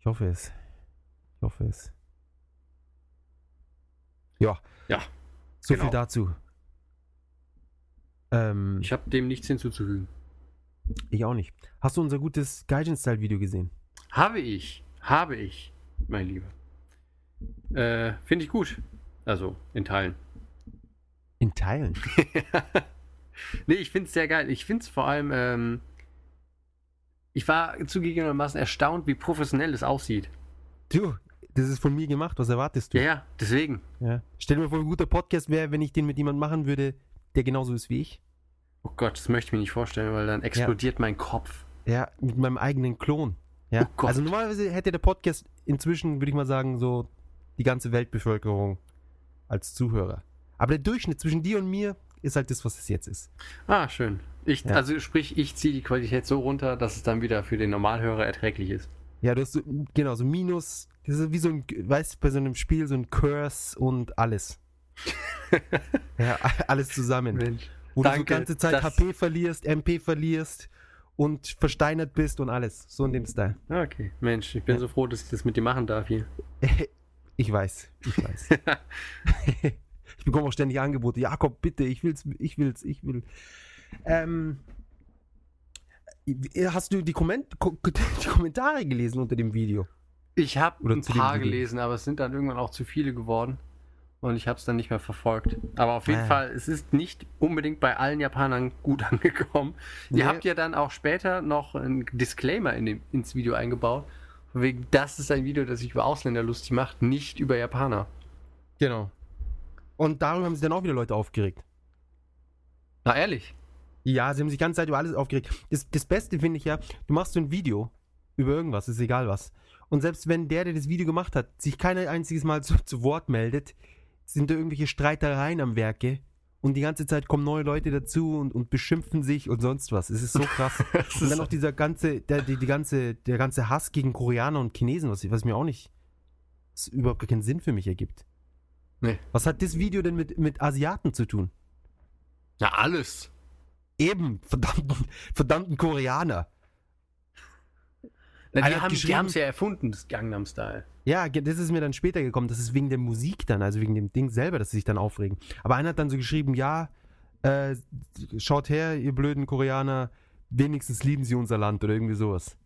Ich hoffe es. Ich hoffe es. Ja. Ja, So genau. viel dazu. Ähm, Ich habe dem nichts hinzuzufügen. ich auch nicht. Hast du unser gutes Gaijin-Style-Video gesehen? Habe ich. Habe ich, mein Lieber. Äh, finde ich gut. Also, in Teilen. In Teilen. nee, ich finde es sehr geil. Ich finde es vor allem, ähm, ich war zugegebenermaßen erstaunt, wie professionell es aussieht. Du, das ist von mir gemacht. Was erwartest du? Ja, ja, deswegen. Ja. Stell dir mal vor, wie ein guter Podcast wäre, wenn ich den mit jemandem machen würde, der genauso ist wie ich. Oh Gott, das möchte ich mir nicht vorstellen, weil dann explodiert mein Kopf. Ja, mit meinem eigenen Klon. Ja. Oh Gott. also normalerweise hätte der Podcast inzwischen, würde ich mal sagen, so die ganze Weltbevölkerung als Zuhörer. Aber der Durchschnitt zwischen dir und mir ist halt das, was es jetzt ist. Ah, schön. Ich, Ja. Also sprich, ich ziehe die Qualität so runter, dass es dann wieder für den Normalhörer erträglich ist. Ja, du hast so, genau, so Minus, das ist wie so ein, weißt du, bei so einem Spiel so ein Curse und alles. ja, alles zusammen. Mensch. Wo du so danke, die ganze Zeit HP verlierst, MP verlierst und versteinert bist und alles. So in dem Style. Okay, Mensch, ich bin Ja. so froh, dass ich das mit dir machen darf hier. Ich weiß, ich weiß. Ich bekomme auch ständig Angebote. Jakob, bitte, ich will's, ich will's, ich will. Ähm, hast du die, Komment Ko- die Kommentare gelesen unter dem Video? Ich habe ein paar gelesen, aber es sind dann irgendwann auch zu viele geworden. Und ich habe es dann nicht mehr verfolgt. Aber auf jeden Ah. Fall, es ist nicht unbedingt bei allen Japanern gut angekommen. Nee. Ihr habt ja dann auch später noch einen Disclaimer in dem, ins Video eingebaut. Wegen, das ist ein Video, das sich über Ausländer lustig macht, nicht über Japaner. Genau. Und darüber haben sich dann auch wieder Leute aufgeregt. Na ehrlich? Ja, sie haben sich die ganze Zeit über alles aufgeregt. Das, das Beste finde ich ja, du machst so ein Video über irgendwas, ist egal was. Und selbst wenn der, der das Video gemacht hat, sich kein einziges Mal zu, zu Wort meldet, sind da irgendwelche Streitereien am Werke. Und die ganze Zeit kommen neue Leute dazu und, und beschimpfen sich und sonst was. Es ist so krass. Und dann noch dieser ganze, der, die, die ganze, der ganze Hass gegen Koreaner und Chinesen, was, was mir auch nicht, was überhaupt gar keinen Sinn für mich ergibt. Nee. Was hat das Video denn mit, mit Asiaten zu tun? Ja, alles. Eben, verdammten, verdammten Koreaner. Na, die haben geschrieben- es ja erfunden, das Gangnam Style. Ja, das ist mir dann später gekommen. Das ist wegen der Musik dann, also wegen dem Ding selber, dass sie sich dann aufregen. Aber einer hat dann so geschrieben, ja, äh, schaut her, ihr blöden Koreaner, wenigstens lieben sie unser Land oder irgendwie sowas.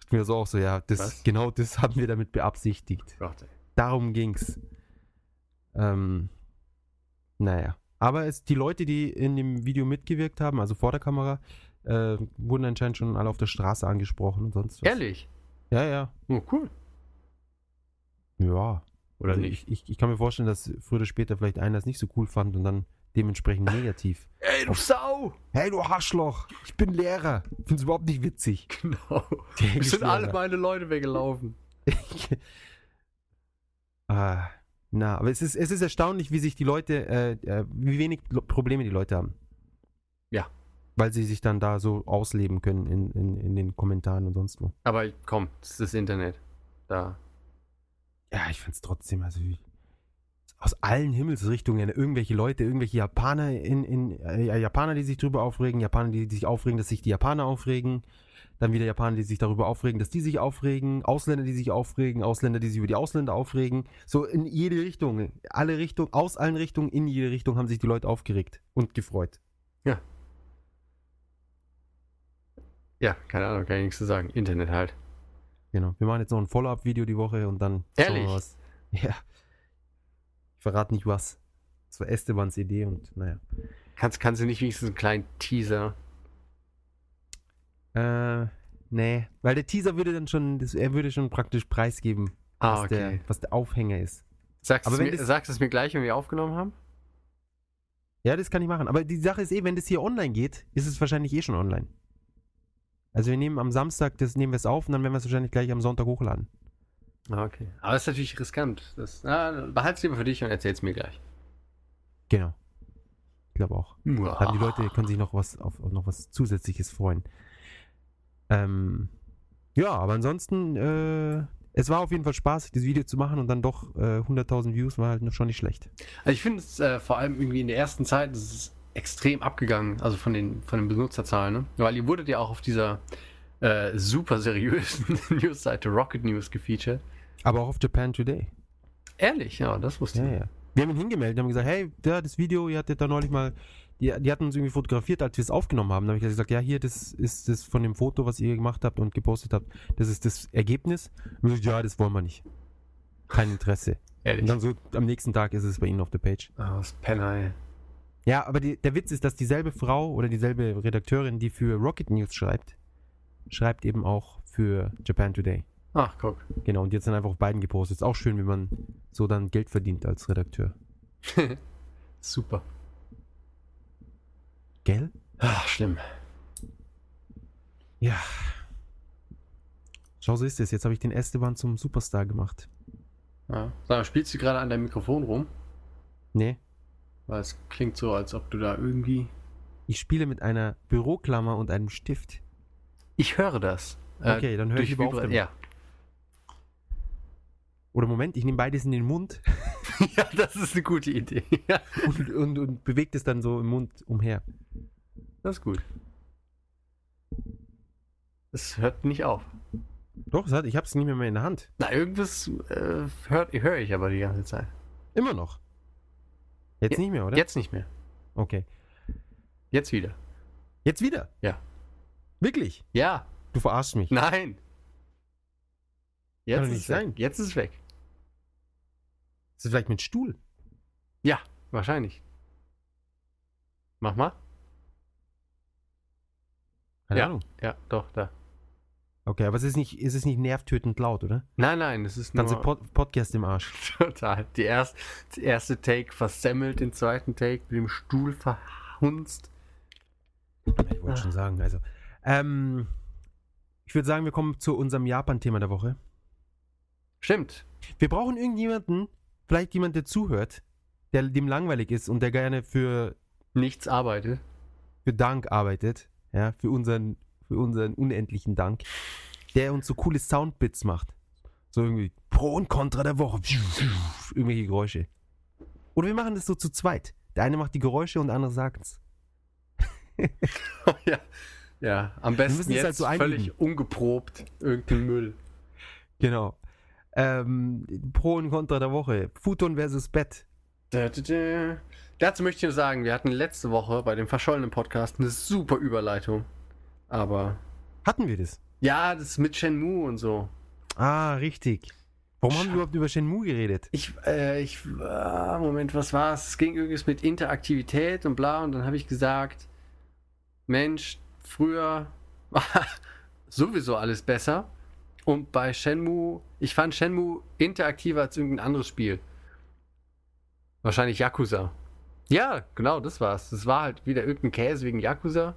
Dachte mir so auch so, ja, das, Was? genau das haben wir damit beabsichtigt. Gott. Darum ging's. Ähm, naja. Aber es, die Leute, die in dem Video mitgewirkt haben, also vor der Kamera, äh, wurden anscheinend schon alle auf der Straße angesprochen und sonst was. Ehrlich? Ja, ja. Oh, cool. Ja. Oder also nicht? Ich, ich, ich kann mir vorstellen, dass früher oder später vielleicht einer das nicht so cool fand und dann dementsprechend negativ. Ey, du Sau! Hey, du Arschloch! Ich bin Lehrer! Find's überhaupt nicht witzig. Genau. Es sind alle meine Leute weggelaufen. ah, na, aber es ist, es ist erstaunlich, wie sich die Leute, äh, äh, wie wenig Probleme die Leute haben. Ja. Weil sie sich dann da so ausleben können in, in, in den Kommentaren und sonst wo. Aber komm, das ist das Internet. Da. Ja, ich find's trotzdem, also wie, aus allen Himmelsrichtungen irgendwelche Leute, irgendwelche Japaner in, in äh, Japaner, die sich drüber aufregen, Japaner, die, die sich aufregen, dass sich die Japaner aufregen, dann wieder Japaner, die sich darüber aufregen, dass die sich aufregen, Ausländer, die sich aufregen, Ausländer, die sich über die Ausländer aufregen, so in jede Richtung, alle Richtungen, aus allen Richtungen, in jede Richtung haben sich die Leute aufgeregt und gefreut. Ja, keine Ahnung, kann ich nichts zu sagen. Internet halt. Genau. Wir machen jetzt noch ein Follow-up-Video die Woche und dann schauen wir Ehrlich? was. Ja. Ich verrate nicht was. Das war Estebans Idee und naja. Kannst, kannst du nicht wenigstens einen kleinen Teaser? Äh, nee. Weil der Teaser würde dann schon, das, er würde schon praktisch preisgeben, Ah, was, der, okay. was der Aufhänger ist. Sagst Aber du sagst es mir gleich, wenn wir aufgenommen haben? Ja, das kann ich machen. Aber die Sache ist eh, wenn das hier online geht, ist es wahrscheinlich eh schon online. Also wir nehmen am Samstag, das nehmen wir es auf und dann werden wir es wahrscheinlich gleich am Sonntag hochladen. Ah, okay. Aber das ist natürlich riskant. Das, ah, behalt's lieber für dich und erzähl's mir gleich. Genau. Ich glaube auch. Dann die. Leute können sich noch was auf, auf noch was Zusätzliches freuen. Ähm, ja, aber ansonsten, äh, es war auf jeden Fall spaßig, das Video zu machen und dann doch äh, 100.000 Views war halt noch schon nicht schlecht. Also ich finde es äh, vor allem irgendwie in der ersten Zeit das ist extrem abgegangen, also von den, von den Benutzerzahlen, ne? Weil ihr wurdet ja auch auf dieser äh, super seriösen Newsseite Rocket News gefeatured. Aber auch auf Japan Today. Ehrlich, ja, das wusste Ja, ich. ja. Wir haben ihn hingemeldet, haben gesagt, hey, da, das Video, ihr hattet da neulich mal, die, die hatten uns irgendwie fotografiert, als wir es aufgenommen haben. Da habe ich gesagt, ja, hier, das ist das von dem Foto, was ihr gemacht habt und gepostet habt, das ist das Ergebnis. Und wir gesagt, ja, das wollen wir nicht. Kein Interesse. Ehrlich. Und dann so am nächsten Tag ist es bei ihnen auf der Page. Ah, das Penner, ey. Ja, aber die, der Witz ist, dass dieselbe Frau oder dieselbe Redakteurin, die für Rocket News schreibt, schreibt eben auch für Japan Today. Ach, guck. Genau, und jetzt dann einfach auf beiden gepostet. Ist auch schön, wie man so dann Geld verdient als Redakteur. Super. Gell? Ach, schlimm. Ja. Schau, so ist es. Jetzt habe ich den Esteban zum Superstar gemacht. Ja. Sag mal, spielst du gerade an deinem Mikrofon rum? Nee, Weil es klingt so, als ob du da irgendwie. ich spiele mit einer Büroklammer und einem Stift. Ich höre das. Äh, Okay, dann höre ich lieber auf damit. Ja. Oder Moment, ich nehme beides in den Mund ja, das ist eine gute Idee. Und, und, und bewege es dann so im Mund umher. das ist gut. Es hört nicht auf. Doch, es hat, ich habe es nicht mehr, mehr in der Hand. Na, irgendwas äh, höre ich aber die ganze Zeit. Immer noch. Jetzt nicht mehr, oder? Jetzt nicht mehr. Okay. Jetzt wieder. Jetzt wieder? Ja. Wirklich? Ja. Du verarschst mich. Nein. Jetzt doch ist nicht es weg. sein. Jetzt ist es weg. Ist das vielleicht mit Stuhl? Ja, wahrscheinlich. Mach mal. Keine Ja. Ahnung. Ja, doch, da. Okay, aber es ist nicht, es ist nicht nervtötend laut, oder? Nein, nein, es ist Ganze nur Pod Podcast im Arsch. total. Die erst, der erste Take versemmelt, den zweiten Take mit dem Stuhl verhunzt. Ich wollte schon sagen, also. Ähm, ich würde sagen, wir kommen zu unserem Japan-Thema der Woche. Stimmt. Wir brauchen irgendjemanden, vielleicht jemand, der zuhört, der dem langweilig ist und der gerne für, Nichts arbeitet. für Dank arbeitet, ja, für unseren, für unseren unendlichen Dank, der uns so coole Soundbits macht. So irgendwie Pro und Contra der Woche. Irgendwelche Geräusche. Oder wir machen das so zu zweit. Der eine macht die Geräusche und der andere sagt's. ja. Ja, am besten es jetzt halt so völlig ungeprobt. Irgendein Müll. Genau. Ähm, Pro und Contra der Woche. Futon versus Bett. Da, da, da. Dazu möchte ich nur sagen, wir hatten letzte Woche bei dem verschollenen Podcast eine super Überleitung. Aber Hatten wir das? ja, das mit Shenmue und so. Ah, richtig. Warum haben wir überhaupt über Shenmue geredet? Ich, äh, ich, ah, Moment, was war es? Es ging irgendwas mit Interaktivität und bla und dann habe ich gesagt, Mensch, früher war sowieso alles besser und bei Shenmue, ich fand Shenmue interaktiver als irgendein anderes Spiel. Wahrscheinlich Yakuza. Ja, genau, das war's. Das war halt wieder irgendein Käse wegen Yakuza.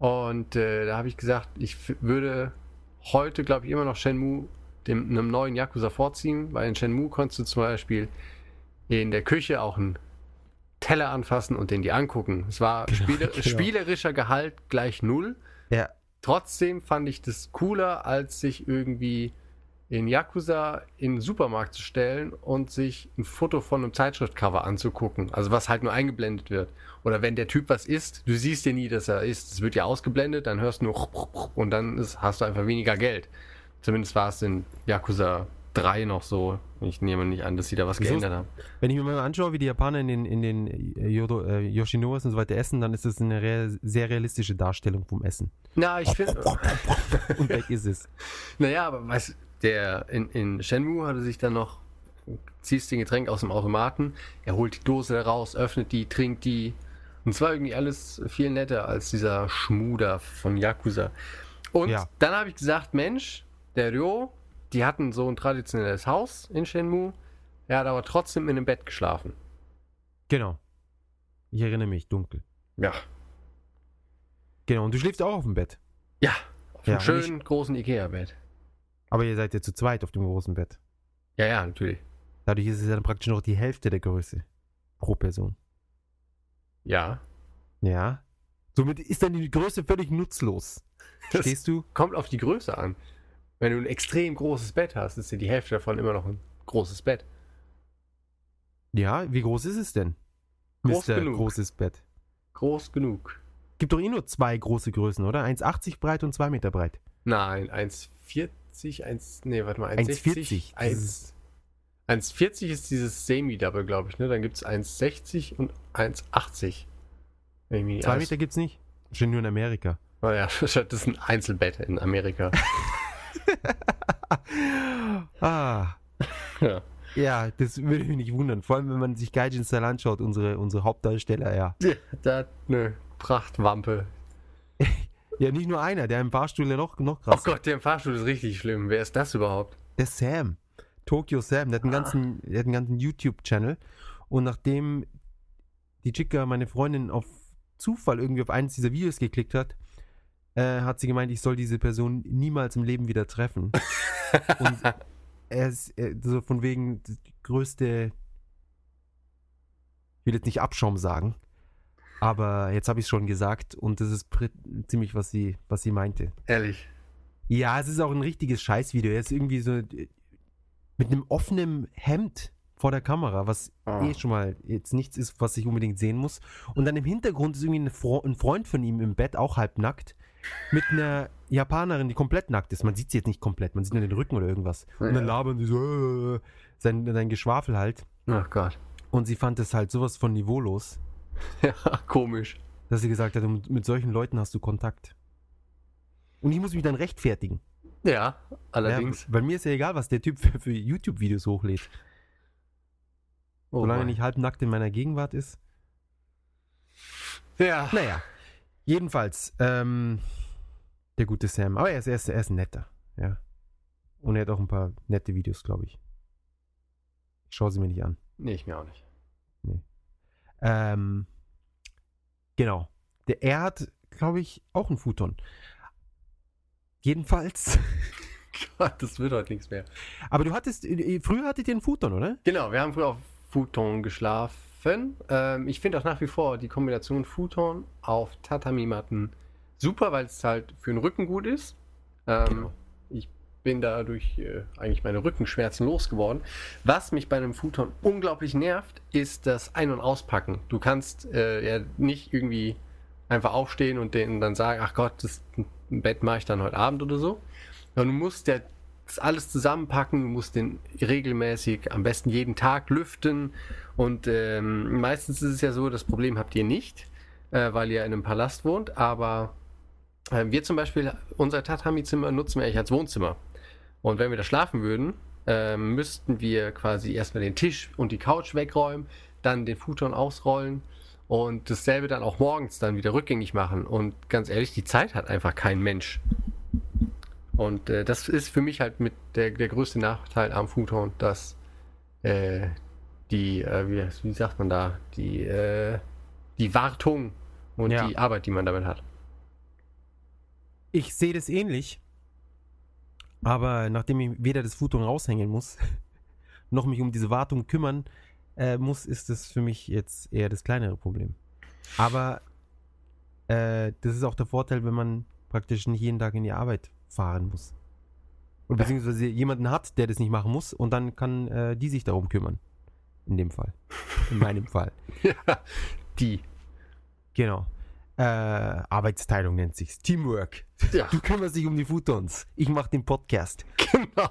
Und äh, da habe ich gesagt, ich würde heute, glaube ich, immer noch Shenmue dem, einem neuen Yakuza vorziehen, weil in Shenmue konntest du zum Beispiel in der Küche auch einen Teller anfassen und den dir angucken. Es war Genau, spieler genau. spielerischer Gehalt gleich null. Ja. Trotzdem fand ich das cooler, als sich irgendwie in Yakuza in den Supermarkt zu stellen und sich ein Foto von einem Zeitschriftcover anzugucken. Also was halt nur eingeblendet wird. Oder wenn der Typ was isst, du siehst ja nie, dass er isst. Es wird ja ausgeblendet, dann hörst du nur und dann ist, hast du einfach weniger Geld. Zumindest war es in Yakuza 3 noch so. Ich nehme nicht an, dass sie da was Wieso? geändert haben. Wenn ich mir mal anschaue, wie die Japaner in den, in den Yodo, äh, Yoshinoas und so weiter essen, dann ist das eine rea sehr realistische Darstellung vom Essen. Na, ich finde. Und weg ist es. Naja, aber weißt der in, in Shenmue hatte sich dann noch, ziehst den Getränk aus dem Automaten, er holt die Dose raus, öffnet die, trinkt die. Und zwar irgendwie alles viel netter als dieser Schmuder von Yakuza. Und Ja. dann habe ich gesagt, Mensch, der Ryo, die hatten so ein traditionelles Haus in Shenmue. Er hat aber trotzdem in einem Bett geschlafen. Genau. Ich erinnere mich, dunkel. Ja. Genau, und du schläfst auch auf dem Bett. Ja. Auf Ja, einem schönen großen Ikea-Bett. Aber ihr seid ja zu zweit auf dem großen Bett. Ja, ja, natürlich. Dadurch ist es ja dann praktisch noch die Hälfte der Größe pro Person. Ja. Ja. Somit ist dann die Größe völlig nutzlos. Das- Stehst du? kommt auf die Größe an. Wenn du ein extrem großes Bett hast, ist ja die Hälfte davon immer noch ein großes Bett. Ja, wie groß ist es denn? Groß Mr. genug. großes Bett. Groß genug. Gibt doch eh nur zwei große Größen, oder? 1,80 breit und 2 Meter breit. Nein, 1,40, 1, nee, warte mal, 1,60. 1,40. 1 1,40 ist dieses Semi-Double, glaube ich, ne? Dann gibt es 1,60 und 1,80. Wenn ich mich nicht 2 alles- Meter gibt's nicht? Steht nur in Amerika. Oh ja, das ist ein Einzelbett in Amerika. ah. ja. Ja, das würde mich nicht wundern. Vor allem, wenn man sich Gaijin Style anschaut, unsere, unsere Hauptdarsteller, ja. Da, ne, Prachtwampe. Ja, nicht nur einer, der im Fahrstuhl ja noch, noch Oh krass. Gott, der im Fahrstuhl ist richtig schlimm. Wer ist das überhaupt? Der Sam. Tokyo Sam. Der hat einen Ah. ganzen, der hat einen ganzen YouTube-Channel. Und nachdem die Chica, meine Freundin, auf Zufall irgendwie auf eines dieser Videos geklickt hat, äh, hat sie gemeint, ich soll diese Person niemals im Leben wieder treffen. Und er ist äh, so von wegen die größte, ich will jetzt nicht Abschaum sagen, aber jetzt habe ich es schon gesagt und das ist ziemlich, was sie, was sie meinte. Ehrlich. Ja, es ist auch ein richtiges Scheißvideo. Er ist irgendwie so äh, mit einem offenen Hemd vor der Kamera, was Ah. eh schon mal jetzt nichts ist, was ich unbedingt sehen muss. Und dann im Hintergrund ist irgendwie ein Freund von ihm im Bett, auch halbnackt, mit einer Japanerin, die komplett nackt ist. Man sieht sie jetzt nicht komplett, man sieht nur den Rücken oder irgendwas. Und dann Ja. labern sie so äh, sein, sein Geschwafel halt. Ach Gott. Und sie fand es halt sowas von niveaulos, Ja, komisch. dass sie gesagt hat, mit, mit solchen Leuten hast du Kontakt. Und ich muss mich dann rechtfertigen. Ja, allerdings. Ja, weil mir ist ja egal, was der Typ für, für YouTube-Videos hochlädt. Oh Solange er nicht halbnackt in meiner Gegenwart ist. Ja. Naja, jedenfalls, ähm, der gute Sam. Aber er ist, er ist, er ist ein netter, ja. Und er hat auch ein paar nette Videos, glaube ich. Ich schaue sie mir nicht an. Nee, ich mir auch nicht. Ähm, genau. Der, er hat, glaube ich, auch einen Futon. Jedenfalls. Gott, das wird heute nichts mehr. Aber du hattest, äh, früher hattet ihr einen Futon, oder? Genau, wir haben früher auf Futon geschlafen. Ähm, ich finde auch nach wie vor die Kombination Futon auf Tatami-Matten super, weil es halt für den Rücken gut ist. Ähm, Genau. Bin dadurch äh, eigentlich meine Rückenschmerzen losgeworden. Was mich bei einem Futon unglaublich nervt, ist das Ein- und Auspacken. Du kannst äh, ja nicht irgendwie einfach aufstehen und denen dann sagen, ach Gott, das Bett mache ich dann heute Abend oder so. Sondern du musst ja das alles zusammenpacken, du musst den regelmäßig, am besten jeden Tag lüften. Und ähm, meistens ist es ja so, das Problem habt ihr nicht, äh, weil ihr in einem Palast wohnt, aber äh, wir zum Beispiel, unser Tatami-Zimmer nutzen wir eigentlich als Wohnzimmer. Und wenn wir da schlafen würden, äh, müssten wir quasi erstmal den Tisch und die Couch wegräumen, dann den Futon ausrollen und dasselbe dann auch morgens dann wieder rückgängig machen. Und ganz ehrlich, die Zeit hat einfach kein Mensch. Und äh, das ist für mich halt mit der, der größte Nachteil am Futon, dass äh, die, äh, wie, wie sagt man da, die, äh, die Wartung und Ja. die Arbeit, die man damit hat. Ich sehe das ähnlich. Aber nachdem ich weder das Futon raushängen muss, noch mich um diese Wartung kümmern äh, muss, ist das für mich jetzt eher das kleinere Problem. Aber äh, das ist auch der Vorteil, wenn man praktisch nicht jeden Tag in die Arbeit fahren muss. Und Ja. beziehungsweise jemanden hat, der das nicht machen muss und dann kann äh, die sich darum kümmern. In dem Fall. In meinem Fall. Ja, die. Genau. Äh, Arbeitsteilung nennt sich's. Teamwork. Ja, Du kümmerst dich um die Futons. Ich mach den Podcast. genau.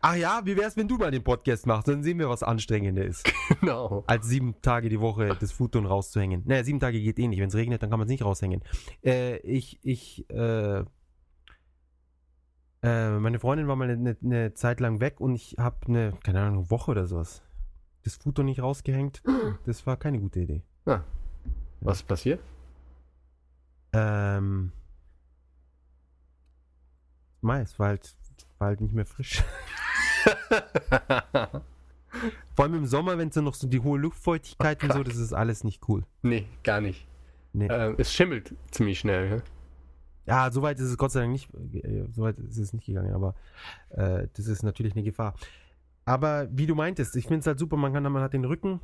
Ach ja, wie wär's, wenn du mal den Podcast machst? Dann sehen wir, was anstrengender ist. genau. Als sieben Tage die Woche das Futon rauszuhängen. Naja, sieben Tage geht eh nicht. Wenn es regnet, dann kann man es nicht raushängen. Äh, ich, ich, äh, äh, meine Freundin war mal eine, eine Zeit lang weg und ich habe eine, keine Ahnung, eine Woche oder sowas. Das Futon nicht rausgehängt. Das war keine gute Idee. Was ist passiert? Ähm. Mei, es war halt, war halt nicht mehr frisch. Vor allem im Sommer, wenn es dann noch so die hohe Luftfeuchtigkeit und so, das ist alles nicht cool. nee, gar nicht. Nee. Ähm, es schimmelt ziemlich schnell. Ja? Ja, soweit ist es Gott sei Dank nicht, äh, soweit ist es nicht gegangen, aber äh, das ist natürlich eine Gefahr. Aber wie du meintest, ich finde es halt super, man kann, man hat den Rücken,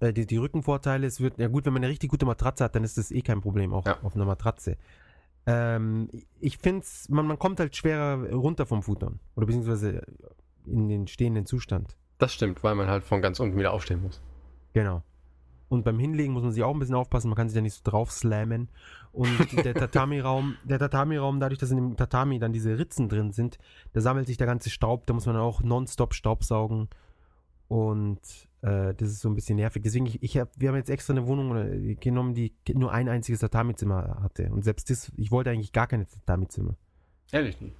äh, die, die Rückenvorteile, es wird, ja gut, wenn man eine richtig gute Matratze hat, dann ist das eh kein Problem, auch Ja. auf einer Matratze. Ähm, ich finde es, man, man kommt halt schwerer runter vom Futon. Oder beziehungsweise in den stehenden Zustand. Das stimmt, weil man halt von ganz unten wieder aufstehen muss. Genau. Und beim Hinlegen muss man sich auch ein bisschen aufpassen, man kann sich da nicht so drauf slammen. Und der Tatami-Raum, der Tatami-Raum, dadurch, dass in dem Tatami dann diese Ritzen drin sind, da sammelt sich der ganze Staub, da muss man auch nonstop Staubsaugen. Und äh, das ist so ein bisschen nervig. Deswegen, ich, ich hab, wir haben jetzt extra eine Wohnung äh, genommen, die nur ein einziges Tatami-Zimmer hatte. Und selbst das, ich wollte eigentlich gar keine Tatami-Zimmer. Ehrlich nicht.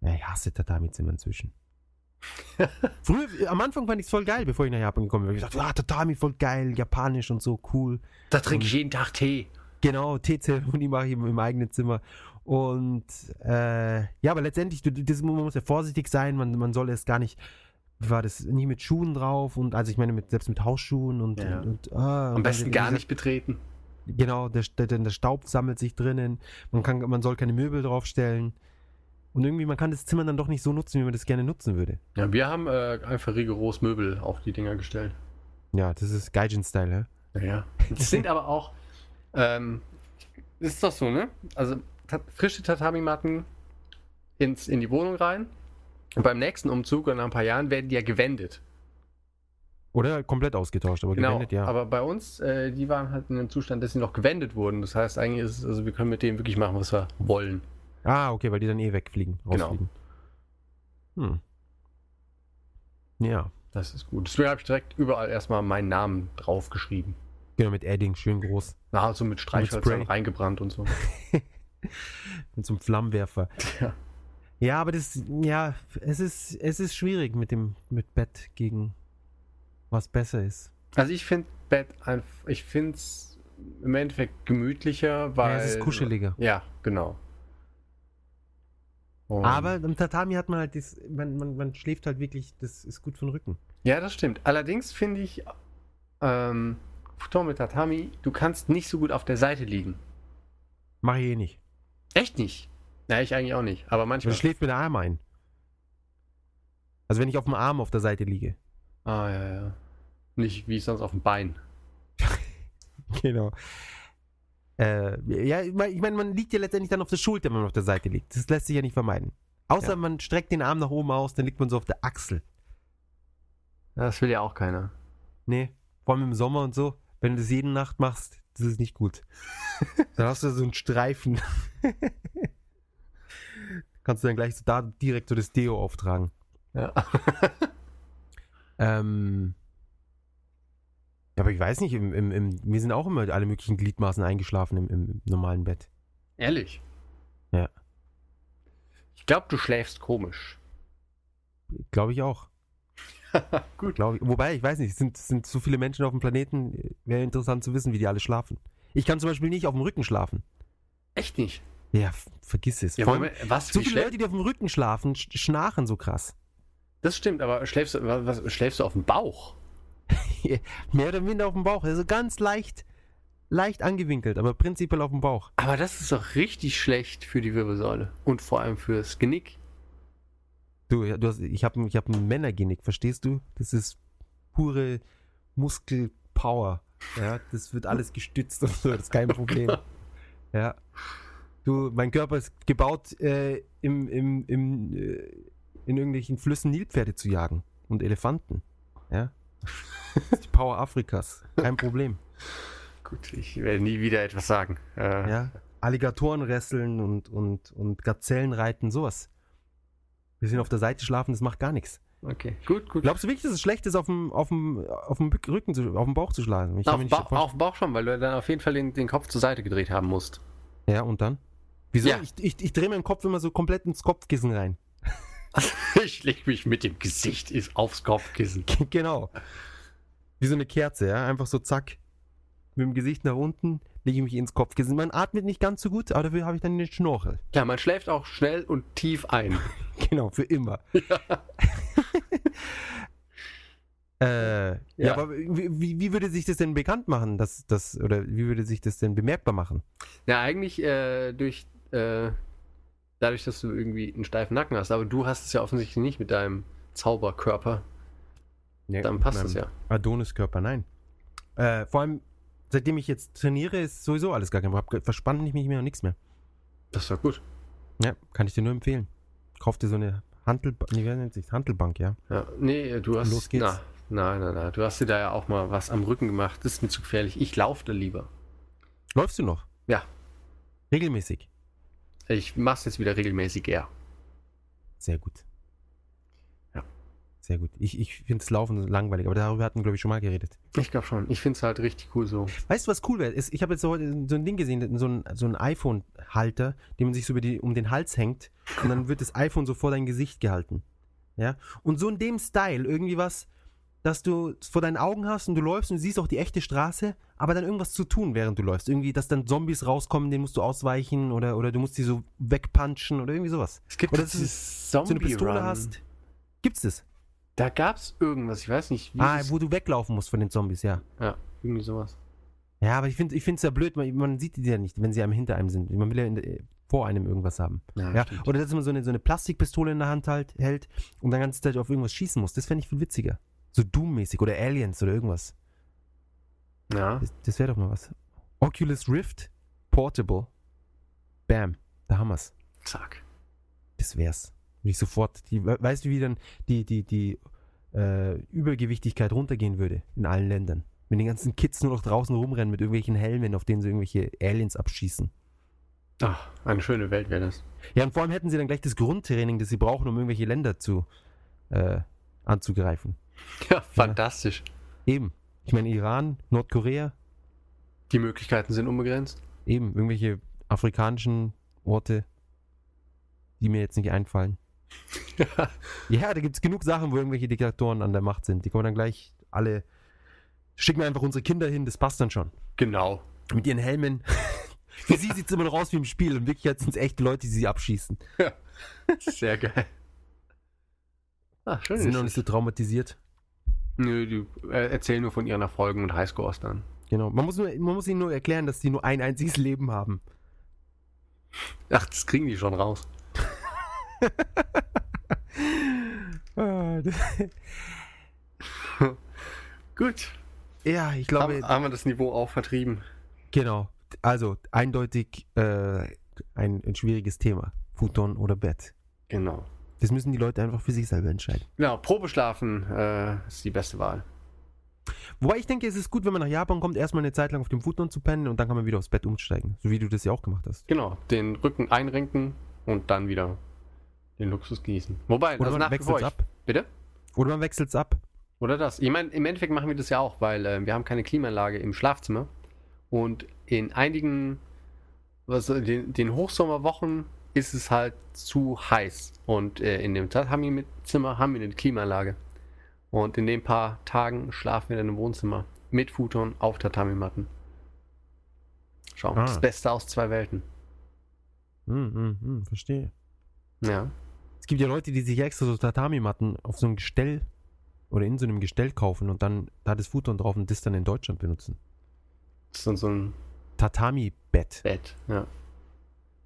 Ja, ich hasse Tatami-Zimmer inzwischen. Früher, am Anfang fand ich es voll geil, bevor ich nach Japan gekommen bin. Ich dachte, ah, Tatami voll geil, japanisch und so, cool. Da trinke ich jeden Tag Tee. Genau, Teezeremonie mache ich im, im eigenen Zimmer. Und äh, ja, aber letztendlich, du, das, man muss ja vorsichtig sein, man, man soll es gar nicht, war das, nie mit Schuhen drauf und also ich meine mit, selbst mit Hausschuhen und, Ja. und, und ah, Am besten gar nicht betreten. Genau, der, der, der Staub sammelt sich drinnen, man, kann, man soll keine Möbel draufstellen. Und irgendwie, man kann das Zimmer dann doch nicht so nutzen, wie man das gerne nutzen würde. Ja, wir haben äh, einfach rigoros Möbel auf die Dinger gestellt. Ja, das ist Gaijin-Style, ja? Ja. Das sind aber auch. Ähm, das ist doch so, ne? Also frische Tatami-Matten ins, in die Wohnung rein. Und beim nächsten Umzug und nach ein paar Jahren werden die ja gewendet. Oder komplett ausgetauscht, aber Genau. gewendet, ja. Aber bei uns, äh, die waren halt in einem Zustand, dass sie noch gewendet wurden. Das heißt, eigentlich ist es, also wir können mit denen wirklich machen, was wir wollen. Ah, okay, weil die dann eh wegfliegen, Genau. rausfliegen. Hm. Ja. Das ist gut. Deswegen habe ich direkt überall erstmal meinen Namen draufgeschrieben. Genau, mit Edding, schön groß. Na, so mit Streichhölzern Spray. reingebrannt und so. Mit so einem Flammenwerfer. Ja. Ja, aber das, ja, es ist, es ist schwierig mit dem, mit Bett gegen was besser ist. Also ich finde Bett einfach, ich finde es im Endeffekt gemütlicher, weil. ja, es ist kuscheliger. Ja, genau. Und- Aber im Tatami hat man halt das, man, man, man schläft halt wirklich, das ist gut für den Rücken. Ja, das stimmt. Allerdings finde ich, ähm, Futon mit Tatami, du kannst nicht so gut auf der Seite liegen. Mach ich eh nicht. Echt nicht? Na, ich eigentlich auch nicht. Aber Man manchmal. schläft mit der Arm ein. Also wenn ich auf dem Arm auf der Seite liege. Ah, ja, ja. Nicht wie sonst auf dem Bein. Genau. Äh, ja, ich meine, man liegt ja letztendlich dann auf der Schulter, wenn man auf der Seite liegt. Das lässt sich ja nicht vermeiden. Außer Ja. man streckt den Arm nach oben aus, dann liegt man so auf der Achsel. Das will ja auch keiner. Nee, vor allem im Sommer und so. Wenn du das jede Nacht machst, das ist nicht gut. dann hast du so einen Streifen. Kannst du dann gleich so da direkt so das Deo auftragen. Ja. Ähm, ja, aber ich weiß nicht, im, im, im, mir sind auch immer alle möglichen Gliedmaßen eingeschlafen im, im normalen Bett. Ehrlich? Ja. Ich glaube, du schläfst komisch. Glaube ich auch. Gut. Glaub ich. Wobei, ich weiß nicht, es sind, sind so viele Menschen auf dem Planeten, äh, wäre interessant zu wissen, wie die alle schlafen. Ich kann zum Beispiel nicht auf dem Rücken schlafen. Echt nicht? Ja, vergiss es. Ja, Moment, was? so viele Leute, die auf dem Rücken schlafen, sch schnarchen so krass. Das stimmt, aber schläfst du, was, schläfst du auf dem Bauch? Mehr oder minder auf dem Bauch. Also ganz leicht, leicht angewinkelt, aber prinzipiell auf dem Bauch. Aber das ist doch richtig schlecht für die Wirbelsäule. Und vor allem fürs Genick. Du, du hast, ich habe ich hab ein Männergenick, verstehst du? Das ist pure Muskelpower. Ja, das wird alles gestützt und so, das ist kein Problem. Ja. Du, mein Körper ist gebaut, äh, im, im, im, äh, in irgendwelchen Flüssen Nilpferde zu jagen und Elefanten. Ja. Das ist die Power Afrikas. Kein Problem. Gut, ich werde nie wieder etwas sagen. Äh, Ja. Alligatoren wresteln und, und, und Gazellen reiten, sowas. Wir sind auf der Seite schlafen, das macht gar nichts. Okay, gut, gut. Glaubst du wirklich, dass es schlecht ist, auf dem, auf dem, auf dem Rücken, zu, auf dem Bauch zu schlagen? Ich auf, ba vorstellen- auf dem Bauch schon, weil du dann auf jeden Fall den, den Kopf zur Seite gedreht haben musst. Ja, und dann? Wieso? Ja. Ich, ich, ich drehe meinen Kopf immer so komplett ins Kopfkissen rein. ich leg mich mit dem Gesicht aufs Kopfkissen. genau. Wie so eine Kerze, ja? Einfach so zack. Mit dem Gesicht nach unten lege ich mich ins Kopfkissen. Man atmet nicht ganz so gut, aber dafür habe ich dann den Schnorchel. Ja, man schläft auch schnell und tief ein. Genau, für immer. äh, ja. Ja. aber wie, wie, wie würde sich das denn bekannt machen? Dass, das, oder wie würde sich das denn bemerkbar machen? Ja, eigentlich äh, durch äh, dadurch, dass du irgendwie einen steifen Nacken hast, aber du hast es ja offensichtlich nicht mit deinem Zauberkörper. Nee, Dann passt es ja. Adoniskörper, nein. Äh, vor allem, seitdem ich jetzt trainiere, ist sowieso alles gar kein Problem. Verspann ich mich mehr und nichts mehr. Das ist doch gut. Ja, kann ich dir nur empfehlen. Kauf dir so eine Handelbank, nee, wie nennt sich Handelbank, ja. Ja, nee, du hast. Los geht's. Na, nein, nein, nein. Du hast dir da ja auch mal was am Rücken gemacht. Das ist mir zu gefährlich. Ich laufe da lieber. Läufst du noch? Ja. Regelmäßig. Ich mach's jetzt wieder regelmäßig eher. Sehr gut. Ja. Sehr gut. Ich, ich finde das Laufen langweilig, aber darüber hatten wir, glaube ich, schon mal geredet. Ich glaube schon. Ich finde es halt richtig cool so. Weißt du, was cool wäre? Ich habe jetzt so heute so ein Ding gesehen, so ein, so ein iPhone-Halter, den man sich so über die, um den Hals hängt und dann wird das iPhone so vor dein Gesicht gehalten. Ja? Und so in dem Style irgendwie was, dass du es vor deinen Augen hast und du läufst und du siehst auch die echte Straße, aber dann irgendwas zu tun, während du läufst. Irgendwie, dass dann Zombies rauskommen, denen musst du ausweichen oder, oder du musst die so wegpunchen oder irgendwie sowas. Es gibt Oder dass dieses So eine Pistole Run. hast. Gibt's das? Da gab's irgendwas. Ich weiß nicht, wie. Ah, wo du weglaufen musst von den Zombies, ja. ja, irgendwie sowas. Ja, aber ich finde ich es ja blöd, man, man sieht die ja nicht, wenn sie einem hinter einem sind. Man will ja in, der- vor einem irgendwas haben. Ja, stimmt. oder dass man so eine, so eine Plastikpistole in der Hand halt, hält und dann ganze Zeit auf irgendwas schießen muss. Das fände ich viel witziger. So Doom-mäßig oder Aliens oder irgendwas. ja. Das, das wäre doch mal was. Oculus Rift Portable. Bam. Da haben wir's. Zack. Das wär's. Ich sofort. Die, we- weißt du, wie dann die, die, die äh, Übergewichtigkeit runtergehen würde in allen Ländern? Wenn die ganzen Kids nur noch draußen rumrennen mit irgendwelchen Helmen, auf denen sie irgendwelche Aliens abschießen. Ach, eine schöne Welt wäre das. Ja, und vor allem hätten sie dann gleich das Grundtraining, das sie brauchen, um irgendwelche Länder zu äh, anzugreifen. Ja, fantastisch. Eben. Ich meine, Iran, Nordkorea, Die Möglichkeiten sind unbegrenzt. eben irgendwelche afrikanischen Orte, die mir jetzt nicht einfallen. Ja, da gibt es genug Sachen, wo irgendwelche Diktatoren an der Macht sind. Die kommen dann gleich alle. Schicken wir einfach unsere Kinder hin, das passt dann schon. genau. Mit ihren Helmen. Für sie sieht es immer noch aus wie im Spiel und wirklich sind es echte Leute, die sie abschießen. Sehr geil. Ah, schön. Die sind noch nicht so traumatisiert. Nö, die äh, erzählen nur von ihren Erfolgen und Highscores dann. Genau. Man muss, nur, man muss ihnen nur erklären, dass sie nur ein einziges Leben haben. Ach, das kriegen die schon raus. Gut. ja, ich glaube, Haben, haben wir das Niveau auch vertrieben. genau. Also, eindeutig äh, ein, ein schwieriges Thema. Futon oder Bett. Genau. Das müssen die Leute einfach für sich selber entscheiden. Genau, Probeschlafen äh, ist die beste Wahl. Wobei ich denke, es ist gut, wenn man nach Japan kommt, erstmal eine Zeit lang auf dem Futon zu pennen und dann kann man wieder aufs Bett umsteigen. So wie du das ja auch gemacht hast. Genau, den Rücken einrenken und dann wieder den Luxus genießen. Wobei, Oder also man wechselt es ab. bitte? Oder man wechselt es ab. Oder das. Ich meine, im Endeffekt machen wir das ja auch, weil äh, wir haben keine Klimaanlage im Schlafzimmer. Und in einigen, was, den, den Hochsommerwochen ist es halt zu heiß. Und äh, in dem Tatami-Zimmer haben wir eine Klimaanlage. Und in den paar Tagen schlafen wir dann im Wohnzimmer mit Futon auf Tatami-Matten. Schau, Ah. das Beste aus zwei Welten. Hm, hm, hm, verstehe. Ja. Es gibt ja Leute, die sich extra so Tatami-Matten auf so einem Gestell oder in so einem Gestell kaufen und dann da das Futon drauf und das dann in Deutschland benutzen. Das ist dann so ein Tatami-Bett. Bett, ja.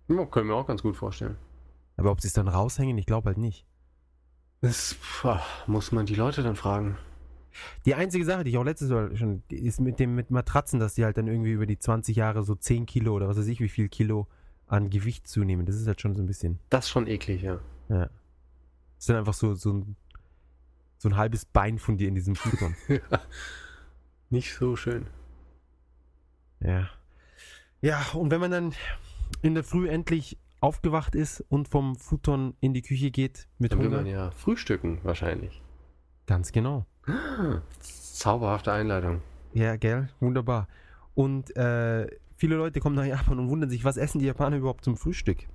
Ja. Können wir auch ganz gut vorstellen. Aber ob sie es dann raushängen, ich glaube halt nicht. Das pf, muss man die Leute dann fragen. Die einzige Sache, die ich auch letztes Mal schon, ist mit dem mit Matratzen, dass die halt dann irgendwie über die 20 Jahre so 10 Kilo oder was weiß ich, wie viel Kilo an Gewicht zunehmen. Das ist halt schon so ein bisschen. Das ist schon eklig, ja. Ja. Das ist dann einfach so, so, ein, so ein halbes Bein von dir in diesem Futon. Nicht so schön. ja. Ja, und wenn man dann in der Früh endlich aufgewacht ist und vom Futon in die Küche geht mit Dann will Hunger. man ja frühstücken, wahrscheinlich. Ganz genau. Zauberhafte Einleitung. Ja, gell? Wunderbar. Und äh, viele Leute kommen nach Japan und wundern sich, was essen die Japaner überhaupt zum Frühstück?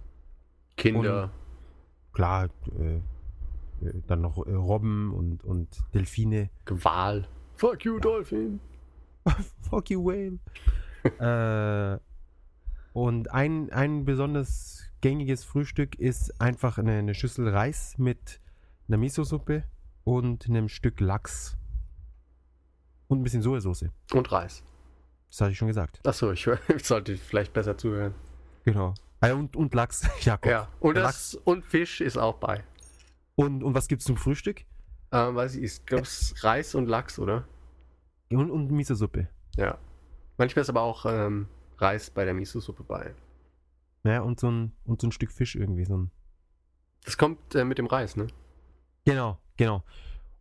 Kinder. Klar, äh, äh, dann noch äh, Robben und, und Delfine. Gewal. Fuck you, Dolphin. Fuck you, Whale. äh, und ein, ein besonders gängiges Frühstück ist einfach eine, eine Schüssel Reis mit einer Miso-Suppe und einem Stück Lachs. Und ein bisschen Sojasauce. Und Reis. Das hatte ich schon gesagt. Achso, ich, ich sollte vielleicht besser zuhören. Genau. Ah, und, und Lachs, Jakob. Ja. Und, Lachs. das, und Fisch ist auch bei. Und, und was gibt's zum Frühstück? Ähm, weiß ich, ich glaube, es Reis und Lachs, oder? Und, und Miso-Suppe. Ja. Manchmal ist aber auch ähm, Reis bei der Miso-Suppe bei. Ja, und so, ein, und so ein Stück Fisch irgendwie. So ein Das kommt äh, mit dem Reis, ne? genau, genau.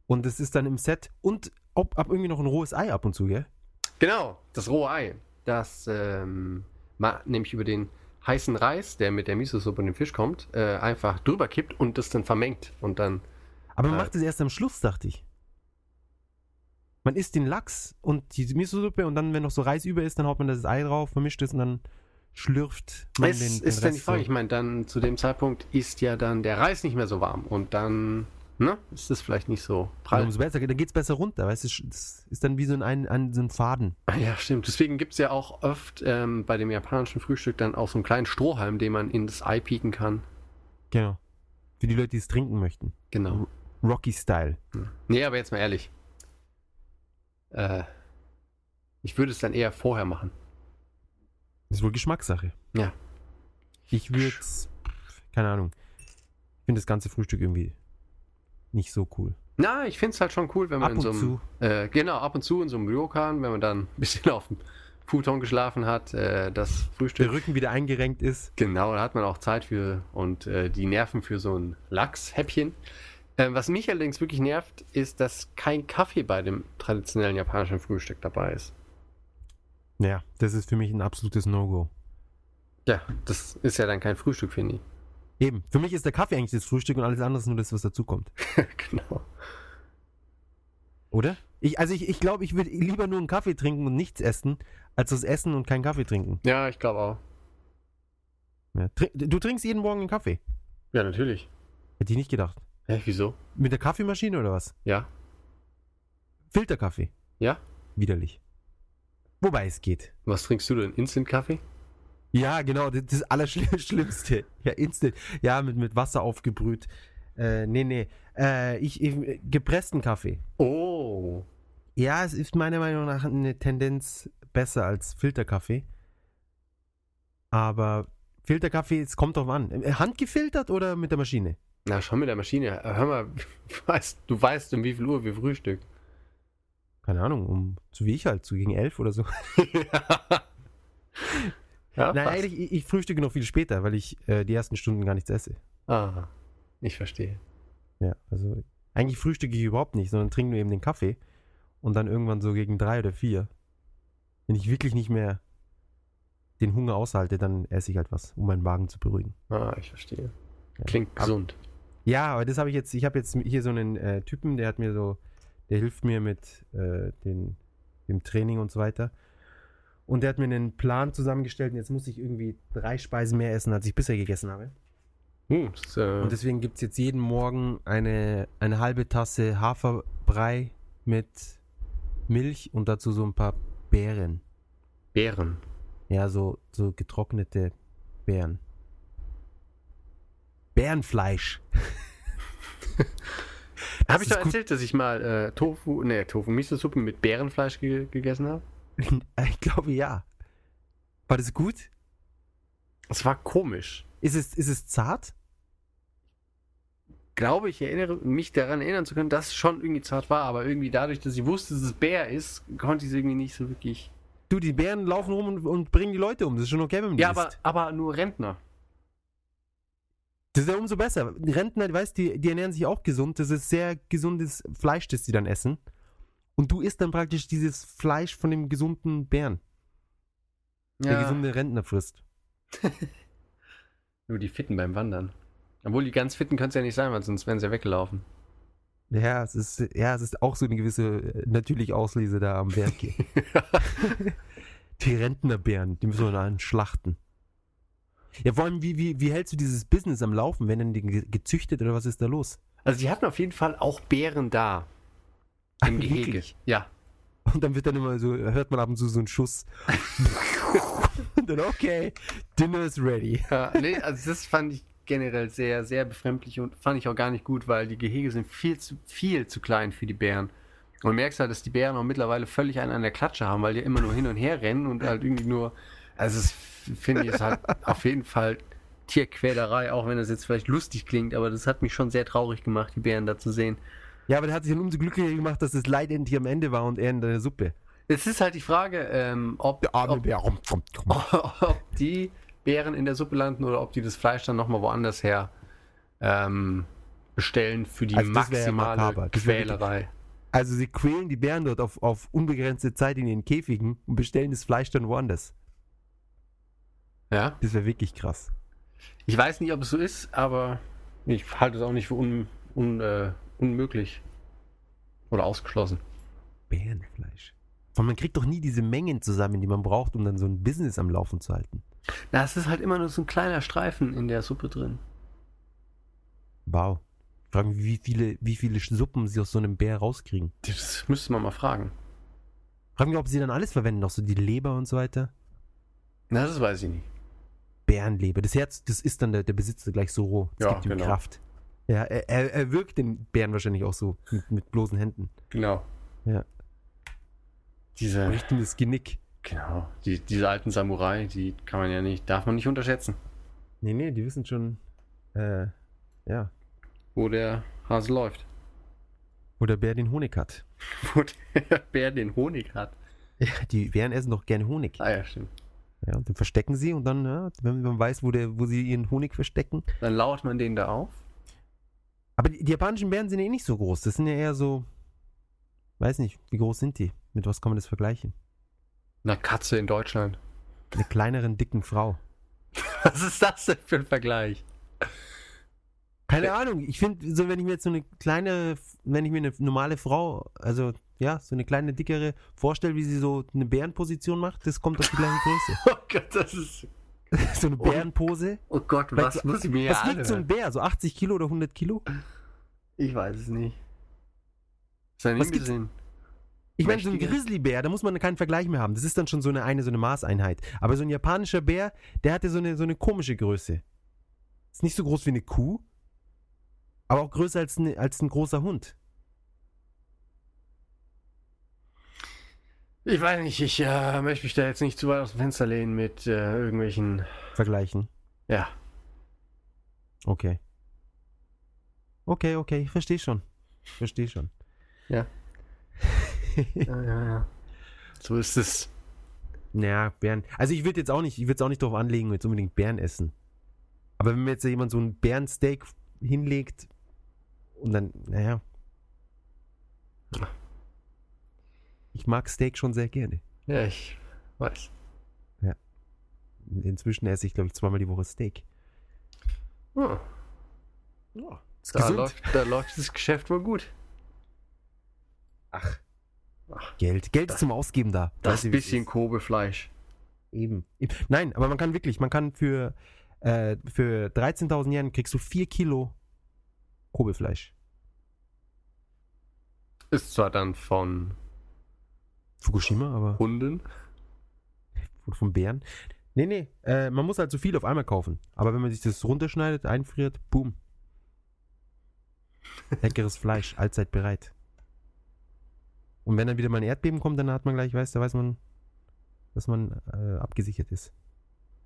Und es ist dann im Set und ob, ab irgendwie noch ein rohes Ei ab und zu, gell? Genau, das rohe Ei. Das ähm, nämlich über den heißen Reis, der mit der Miso-Suppe und dem Fisch kommt, äh, einfach drüber kippt und das dann vermengt. Und dann, Aber man Äh. macht es erst am Schluss, dachte ich. Man isst den Lachs und die Miso-Suppe und dann, wenn noch so Reis über ist, dann haut man das Ei drauf, vermischt es und dann schlürft man es den, den ist dann die Rest Frage. so. Ich meine, dann zu dem Zeitpunkt ist ja dann der Reis nicht mehr so warm. Und dann, ne, ist das vielleicht nicht so prall. umso besser, dann geht es besser runter, weißt du, das ist dann wie so ein, ein, so ein Faden. Ah Ja, stimmt. Deswegen gibt es ja auch oft ähm, bei dem japanischen Frühstück dann auch so einen kleinen Strohhalm, den man in das Ei pieken kann. Genau. Für die Leute, die es trinken möchten. Genau. Rocky-Style. Nee, aber jetzt mal ehrlich. Äh, ich würde es dann eher vorher machen. Das ist wohl Geschmackssache. Ja. Ich würde keine Ahnung. Ich finde das ganze Frühstück irgendwie nicht so cool. Na, ich finde es halt schon cool, wenn man Ab in so und einem, äh, genau, ab und zu in so einem Ryokan, wenn man dann ein bisschen auf dem Futon geschlafen hat, äh, das Der Frühstück. Rücken wieder eingerenkt ist. Genau, da hat man auch Zeit für und äh, die Nerven für so ein Lachshäppchen. Äh, was mich allerdings wirklich nervt, ist, dass kein Kaffee bei dem traditionellen japanischen Frühstück dabei ist. Ja, das ist für mich ein absolutes No-Go. Ja, das ist ja dann kein Frühstück, finde ich. Eben. Für mich ist der Kaffee eigentlich das Frühstück und alles andere ist nur das, was dazukommt. genau. Oder? Ich, also ich, ich glaube, ich würde lieber nur einen Kaffee trinken und nichts essen, als das Essen und keinen Kaffee trinken. Ja, ich glaube auch. Ja. Trink- Du trinkst jeden Morgen einen Kaffee. Ja, natürlich. Hätte ich nicht gedacht. Hä, wieso? Mit der Kaffeemaschine oder was? Ja. Filterkaffee. Ja? Widerlich. Wobei es geht. Was trinkst du denn? Instant-Kaffee? Ja, genau, das, das Allerschlimmste. Ja, instant. Ja, mit, mit Wasser aufgebrüht. Äh, nee, nee. Äh, ich, ich, gepressten Kaffee. Oh. Ja, es ist meiner Meinung nach eine Tendenz besser als Filterkaffee. Aber Filterkaffee, es kommt drauf an. Äh, Handgefiltert oder mit der Maschine? Na, schon mit der Maschine. Hör mal, du weißt, du weißt, um wie viel Uhr wir frühstücken. Keine Ahnung, um so wie ich halt, so gegen elf oder so. ja, Nein, fast. eigentlich, ich, ich frühstücke noch viel später, weil ich äh, die ersten Stunden gar nichts esse. Ah, ich verstehe. Ja, also eigentlich frühstücke ich überhaupt nicht, sondern trinke nur eben den Kaffee und dann irgendwann so gegen drei oder vier, wenn ich wirklich nicht mehr den Hunger aushalte, dann esse ich halt was, um meinen Magen zu beruhigen. Ah, ich verstehe. Ja. Klingt Aber- gesund. Ja, aber das habe ich jetzt, ich habe jetzt hier so einen äh, Typen, der hat mir so, der hilft mir mit äh, den, dem Training und so weiter. Und der hat mir einen Plan zusammengestellt und jetzt muss ich irgendwie drei Speisen mehr essen, als ich bisher gegessen habe. Hm, ist, äh, Und deswegen gibt es jetzt jeden Morgen eine, eine halbe Tasse Haferbrei mit Milch und dazu so ein paar Beeren. Beeren. Ja, so, so getrocknete Beeren. Bärenfleisch. Habe ich doch gut. erzählt, dass ich mal äh, Tofu, ne, Tofu, Miso-Suppe mit Bärenfleisch ge gegessen habe? Ich glaube ja. War das gut? Es war komisch. Ist es, ist es zart? Glaube ich, erinnere mich daran erinnern zu können, dass es schon irgendwie zart war, aber irgendwie dadurch, dass ich wusste, dass es Bär ist, konnte ich es irgendwie nicht so wirklich. Du, die Bären laufen rum und, und bringen die Leute um. Das ist schon okay, wenn man Ja, aber, aber nur Rentner. Das ist ja umso besser. Die Rentner, weißt die, die ernähren sich auch gesund. Das ist sehr gesundes Fleisch, das die dann essen. Und du isst dann praktisch dieses Fleisch von dem gesunden Bären, der gesunde Rentner frisst. Nur die Fitten beim Wandern. Obwohl die ganz Fitten können es ja nicht sein, weil sonst wären sie ja weggelaufen. Ja, es ist, ja, es ist auch so eine gewisse äh, natürliche Auslese da am Berg hier. die Rentnerbären, die müssen wir dann schlachten. Ja, vor allem, wie, wie, wie hältst du dieses Business am Laufen? Werden die ge- gezüchtet oder was ist da los? Also die hatten auf jeden Fall auch Bären da. Im Ach, Gehege. wirklich? Ja. Und dann wird dann immer so, hört man ab und zu so einen Schuss. und dann, okay, Dinner is ready. ja nee, also das fand ich generell sehr, sehr befremdlich und fand ich auch gar nicht gut, weil die Gehege sind viel zu, viel zu klein für die Bären. Und du merkst halt, dass die Bären auch mittlerweile völlig einen an der Klatsche haben, weil die immer nur hin und her rennen und halt irgendwie nur. Also, es finde ich, ist halt auf jeden Fall Tierquälerei, auch wenn das jetzt vielleicht lustig klingt, aber das hat mich schon sehr traurig gemacht, die Bären da zu sehen. Ja, aber der hat sich dann umso glücklicher gemacht, dass das Leid endlich am Ende war und er in der Suppe. Es ist halt die Frage, ähm, ob, Der arme ob, Bär. Ob die Bären in der Suppe landen oder ob die das Fleisch dann nochmal woanders her ähm, bestellen für die Also ja maximale wär Quälerei. Also sie quälen die Bären dort auf, auf unbegrenzte Zeit in ihren Käfigen und bestellen das Fleisch dann woanders. Ja? Das wäre wirklich krass. Ich weiß nicht, ob es so ist, aber ich halte es auch nicht für un, un, äh, unmöglich oder ausgeschlossen. Bärenfleisch. Allem, man kriegt doch nie diese Mengen zusammen, die man braucht, um dann so ein Business am Laufen zu halten. Na, es ist halt immer nur so ein kleiner Streifen in der Suppe drin. Wow. Ich frage mich, wie viele, wie viele Suppen sie aus so einem Bär rauskriegen. Das müsste man mal fragen. Frage mich, ob sie dann alles verwenden, auch so die Leber und so weiter. Na, das weiß ich nicht. Bärenleber. Das Herz, das ist dann der, der Besitzer gleich so roh. Das Ja, gibt ihm genau. Kraft. Ja, er, er, wirkt den Bären wahrscheinlich auch so mit, mit bloßen Händen. Genau. Ja. Diese, das Genick. genau, die, diese alten Samurai, die kann man ja nicht, darf man nicht unterschätzen. Nee, nee, die wissen schon, äh, ja, Wo der Hase läuft. wo der Bär den Honig hat. Wo der Bär den Honig hat. Ja, die Bären essen doch gerne Honig. Ah ja, stimmt. Ja, und den verstecken sie und dann, ja, wenn man weiß, wo, der, wo sie ihren Honig verstecken. Dann lauert man den da auf. Aber die, die japanischen Bären sind ja eh nicht so groß. Das sind ja eher so, weiß nicht, wie groß sind die? Mit was kann man das vergleichen? Eine Katze in Deutschland. Eine kleineren, dicken Frau. Was ist das denn für ein Vergleich? Keine Ahnung, ich finde, so wenn ich mir jetzt so eine kleine, wenn ich mir eine normale Frau, also ja, so eine kleine, dickere vorstelle, wie sie so eine Bärenposition macht, das kommt auf die gleiche Größe. Oh Gott, das ist. so eine Bärenpose. Oh Gott, Vielleicht was so- muss ich mir Was wiegt so ein? Bär? So 80 Kilo oder 100 Kilo? Ich weiß es nicht. Sein Was gibt's- gesehen. Ich meine, so ein. Grizzlybär, da muss man keinen Vergleich mehr haben. Das ist dann schon so eine, eine, so eine Maßeinheit. Aber so ein japanischer Bär, der hatte so eine, so eine komische Größe. Ist nicht so groß wie eine Kuh, aber auch größer als, eine, als ein großer Hund. Ich weiß nicht, ich äh, möchte mich da jetzt nicht zu weit aus dem Fenster lehnen mit äh, irgendwelchen. Vergleichen. Ja. Okay. Okay, okay, ich verstehe schon. Ich verstehe schon. Ja. ja, ja, ja. So ist es. Naja, Bären. Also ich würde jetzt auch nicht, ich würde es auch nicht darauf anlegen, jetzt unbedingt Bären essen. Aber wenn mir jetzt jemand so ein Bärensteak hinlegt und dann, naja. Ich mag Steak schon sehr gerne. Ja, ich weiß. Inzwischen esse ich, glaube ich, zweimal die Woche Steak. Hm. Ja, Da, gesund. läuft, da läuft das Geschäft wohl gut. Ach. Ach. Geld. Geld ist zum Ausgeben da. Das Weißt bisschen? Kobe-Fleisch. Eben. Eben. Nein, aber man kann wirklich, man kann für, äh, für 13.000 Yen kriegst du 4 Kilo Kobe-Fleisch. Ist zwar dann von Fukushima, aber Hunden. von, von Bären. Nee, nee, äh, man muss halt so viel auf einmal kaufen. Aber wenn man sich das runterschneidet, einfriert, boom. Leckeres Fleisch, allzeit bereit. Und wenn dann wieder mal ein Erdbeben kommt, dann hat man gleich, weiß, da weiß man, dass man äh, abgesichert ist.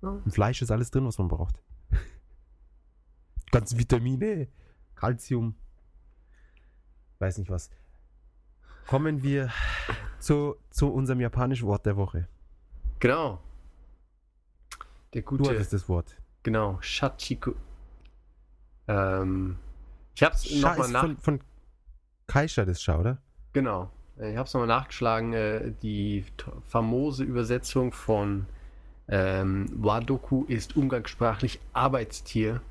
Ja. Im Fleisch ist alles drin, was man braucht. Ganze Vitamine, Calcium, weiß nicht was. Kommen wir zu, zu unserem japanischen Wort der Woche. Genau. Der Du gute. hattest das Wort. Genau, Shachiku. Ähm, ich hab's nochmal ist nach. von, von Kaisha das Scha, oder? Genau. Äh, Ich hab's nochmal nachgeschlagen. Äh, die famose Übersetzung von ähm, Wadoku ist umgangssprachlich Arbeitstier.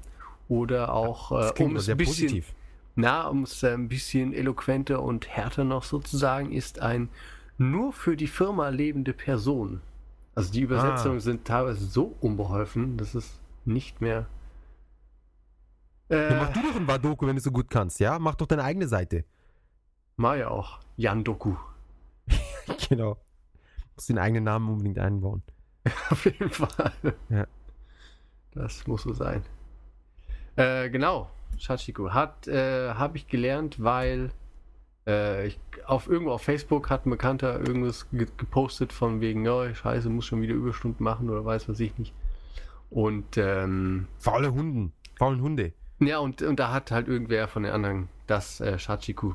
Oder auch, äh, Das klingt um es sehr ein bisschen, positiv. na, um es äh, ein bisschen eloquenter und härter noch sozusagen, ist ein nur für die Firma lebende Person. Also die Übersetzungen Ah. sind teilweise so unbeholfen, dass es nicht mehr. Äh, Ja, mach du doch ein Wadoku, wenn du so gut kannst, ja? Mach doch deine eigene Seite. Mach ja auch. Yandoku. genau. Musst den eigenen Namen unbedingt einbauen. Auf jeden Fall. Ja. Das muss so sein. Äh, genau. Shachiko hat, äh, habe ich gelernt, weil äh, ich, auf irgendwo auf Facebook hat ein Bekannter irgendwas ge gepostet von wegen, ja, scheiße, muss schon wieder Überstunden machen oder weiß was ich nicht. Und ähm, Faule Hunden. Faulen Hunde. ja, und, und da hat halt irgendwer von den anderen das äh, Shachiku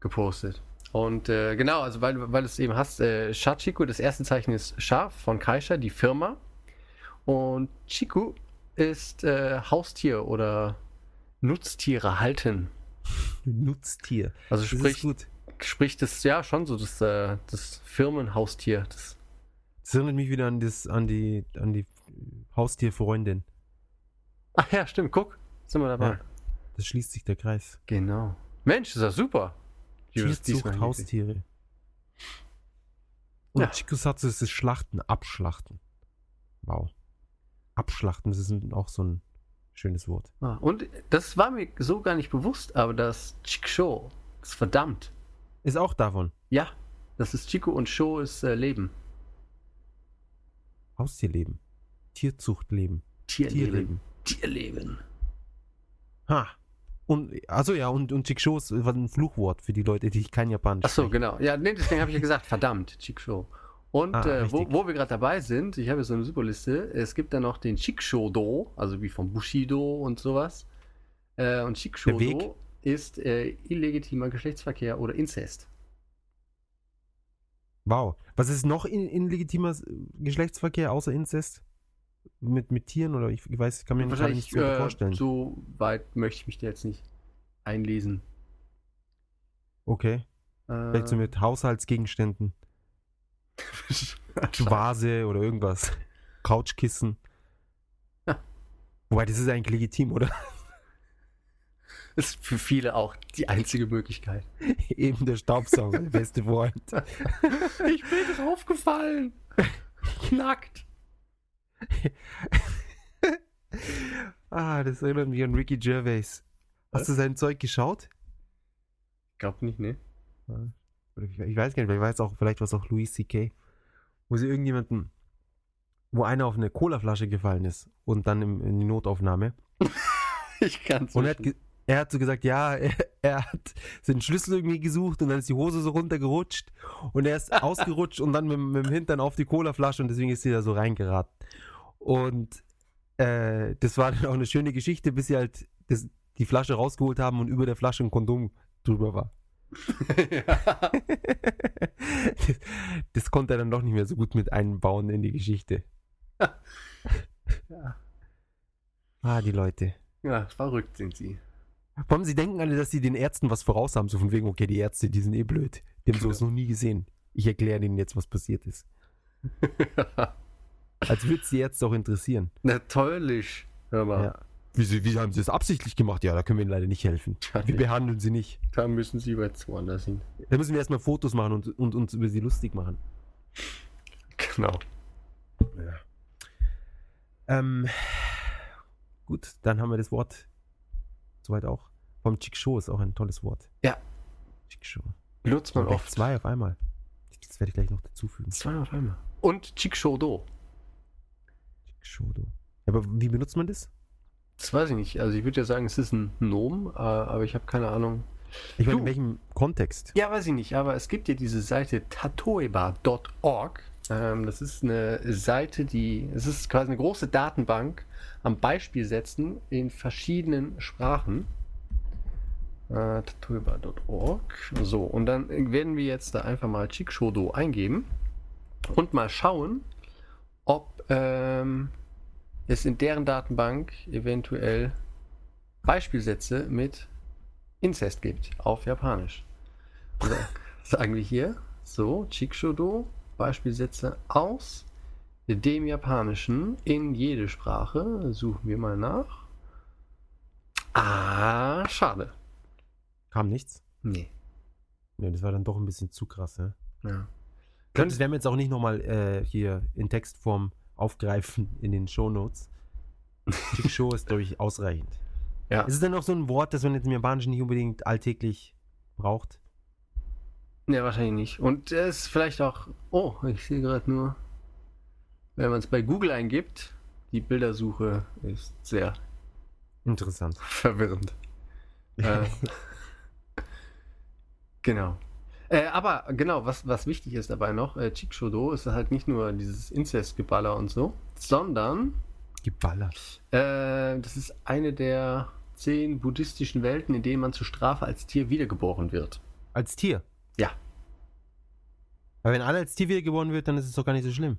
gepostet. Und äh, genau, also weil, weil du es eben hast, äh, Shachiku, das erste Zeichen ist Sha von Kaisha, die Firma. Und Chiku ist äh, Haustier oder Nutztiere halten. Nutztier. Also Das sprich, gut. sprich das ja schon so, das, äh, das Firmenhaustier. Das, Das erinnert mich wieder an, das, an die, an die Haustierfreundin. ach ja, stimmt, guck, sind wir dabei. Ja. Das schließt sich der Kreis. Genau. Mensch, ist das super. Das Tierzucht, Haustiere. Und Ja. Chikusatsu ist das Schlachten, Abschlachten. Wow. Abschlachten, das ist auch so ein schönes Wort. Ah, und das war mir so gar nicht bewusst, aber das Chiksho ist verdammt. Ist auch davon. Ja, das ist Chico und Sho ist äh, Leben. Haustierleben. Tierzuchtleben. Tierleben. Tierleben. Ha. Und, also ja, und, und Chiksho ist war ein Fluchwort für die Leute, die kein Japanisch Achso, sprechen. genau. Ja, nee, deswegen habe ich ja gesagt, verdammt, Chiksho. Und Ah, äh, wo, wo wir gerade dabei sind, ich habe hier so eine super Liste. Es gibt da noch den Chiksho-Do, also wie vom Bushido und sowas. Äh, und. Chiksho-Do ist äh, illegitimer Geschlechtsverkehr oder Inzest. Wow. Was ist noch in, in legitimer Geschlechtsverkehr außer Inzest? Mit, mit Tieren oder ich, ich weiß, ich kann mir gerade nicht Wahrscheinlich so äh, vorstellen. so weit möchte ich mich da jetzt nicht einlesen. Okay. Vielleicht so Äh, mit Haushaltsgegenständen. Vase oder irgendwas. Couchkissen. Ja. Wobei, das ist eigentlich legitim, oder? ist für viele auch die einzige Möglichkeit. Eben der Staubsauger, der beste Freund. Ich bin draufgefallen. Nackt. Ah, das erinnert mich an Ricky Gervais. Hast Was? du sein Zeug geschaut? Glaub nicht, ne? Ich, ich weiß gar nicht, vielleicht weiß auch, vielleicht war es auch Louis C.K., wo sie irgendjemanden, wo einer auf eine Colaflasche gefallen ist und dann im, in die Notaufnahme. Ich kann's Und er hat, er hat so gesagt, ja, er, er hat seinen Schlüssel irgendwie gesucht und dann ist die Hose so runtergerutscht und er ist ausgerutscht und dann mit, mit dem Hintern auf die Colaflasche und deswegen ist sie da so reingeraten. Und äh, das war dann auch eine schöne Geschichte, bis sie halt das, die Flasche rausgeholt haben und über der Flasche ein Kondom drüber war. Das, das konnte er dann doch nicht mehr so gut mit einbauen in die Geschichte. ja. Ah, die Leute. ja, verrückt sind sie. Allem, sie denken alle, dass sie den Ärzten was voraus haben. So von wegen, okay, die Ärzte, die sind eh blöd. Die haben sowas noch nie gesehen. Ich erkläre denen jetzt, was passiert ist. Als würde es die Ärzte auch interessieren. Natürlich. Hör mal, Ja. Wie, wie haben sie das absichtlich gemacht? Ja, da können wir ihnen leider nicht helfen. Tja, Wir behandeln sie nicht. da müssen sie jetzt woanders hin. Da müssen wir erstmal Fotos machen und, und uns über sie lustig machen. Genau. Ähm, gut, dann haben wir das Wort soweit auch. Vom Chickshow ist auch ein tolles Wort. Ja. Chickshow. Benutzt man oft. zwei auf einmal. Das werde ich gleich noch dazufügen. Zwei auf einmal. Und Chikshodo. Chickshodo. Aber wie benutzt man das? Das weiß ich nicht. Also ich würde ja sagen, es ist ein Nomen, äh, aber ich habe keine Ahnung. Ich meine, in welchem Kontext? Ja, weiß ich nicht, aber es gibt ja diese Seite tatoeba.org. Ähm, das ist eine Seite, die, es ist quasi eine große Datenbank am Beispielsätzen in verschiedenen Sprachen. Äh, tatoeba.org. So, und dann werden wir jetzt da einfach mal Chikshodo eingeben und mal schauen, ob ähm, es in deren Datenbank eventuell Beispielsätze mit Inzest gibt auf Japanisch. So, sagen wir hier so, Chikshodo, Beispielsätze aus dem Japanischen in jede Sprache. Suchen wir mal nach. Ah, schade. Kam nichts? Nee. Ne, das war dann doch ein bisschen zu krass, ne? Ja. Das werden wir jetzt auch nicht nochmal äh, hier in Textform aufgreifen in den Shownotes. Chickshow ist, glaube ich, ausreichend. Ja. Ist es denn auch so ein Wort, das man jetzt im Japanischen nicht unbedingt alltäglich braucht? Ne, wahrscheinlich nicht. Und es ist vielleicht auch. Oh, ich sehe gerade nur, wenn man es bei Google eingibt, die Bildersuche ist sehr Interessant. verwirrend. äh, genau. Äh, aber genau, was, was wichtig ist dabei noch, äh, Chikshodo ist halt nicht nur dieses Inzestgeballer und so, sondern Geballert. äh, das ist eine der zehn buddhistischen Welten, in denen man zur Strafe als Tier wiedergeboren wird. Als Tier. Ja. Weil wenn alle als Tier wiedergeboren wird, dann ist es doch gar nicht so schlimm.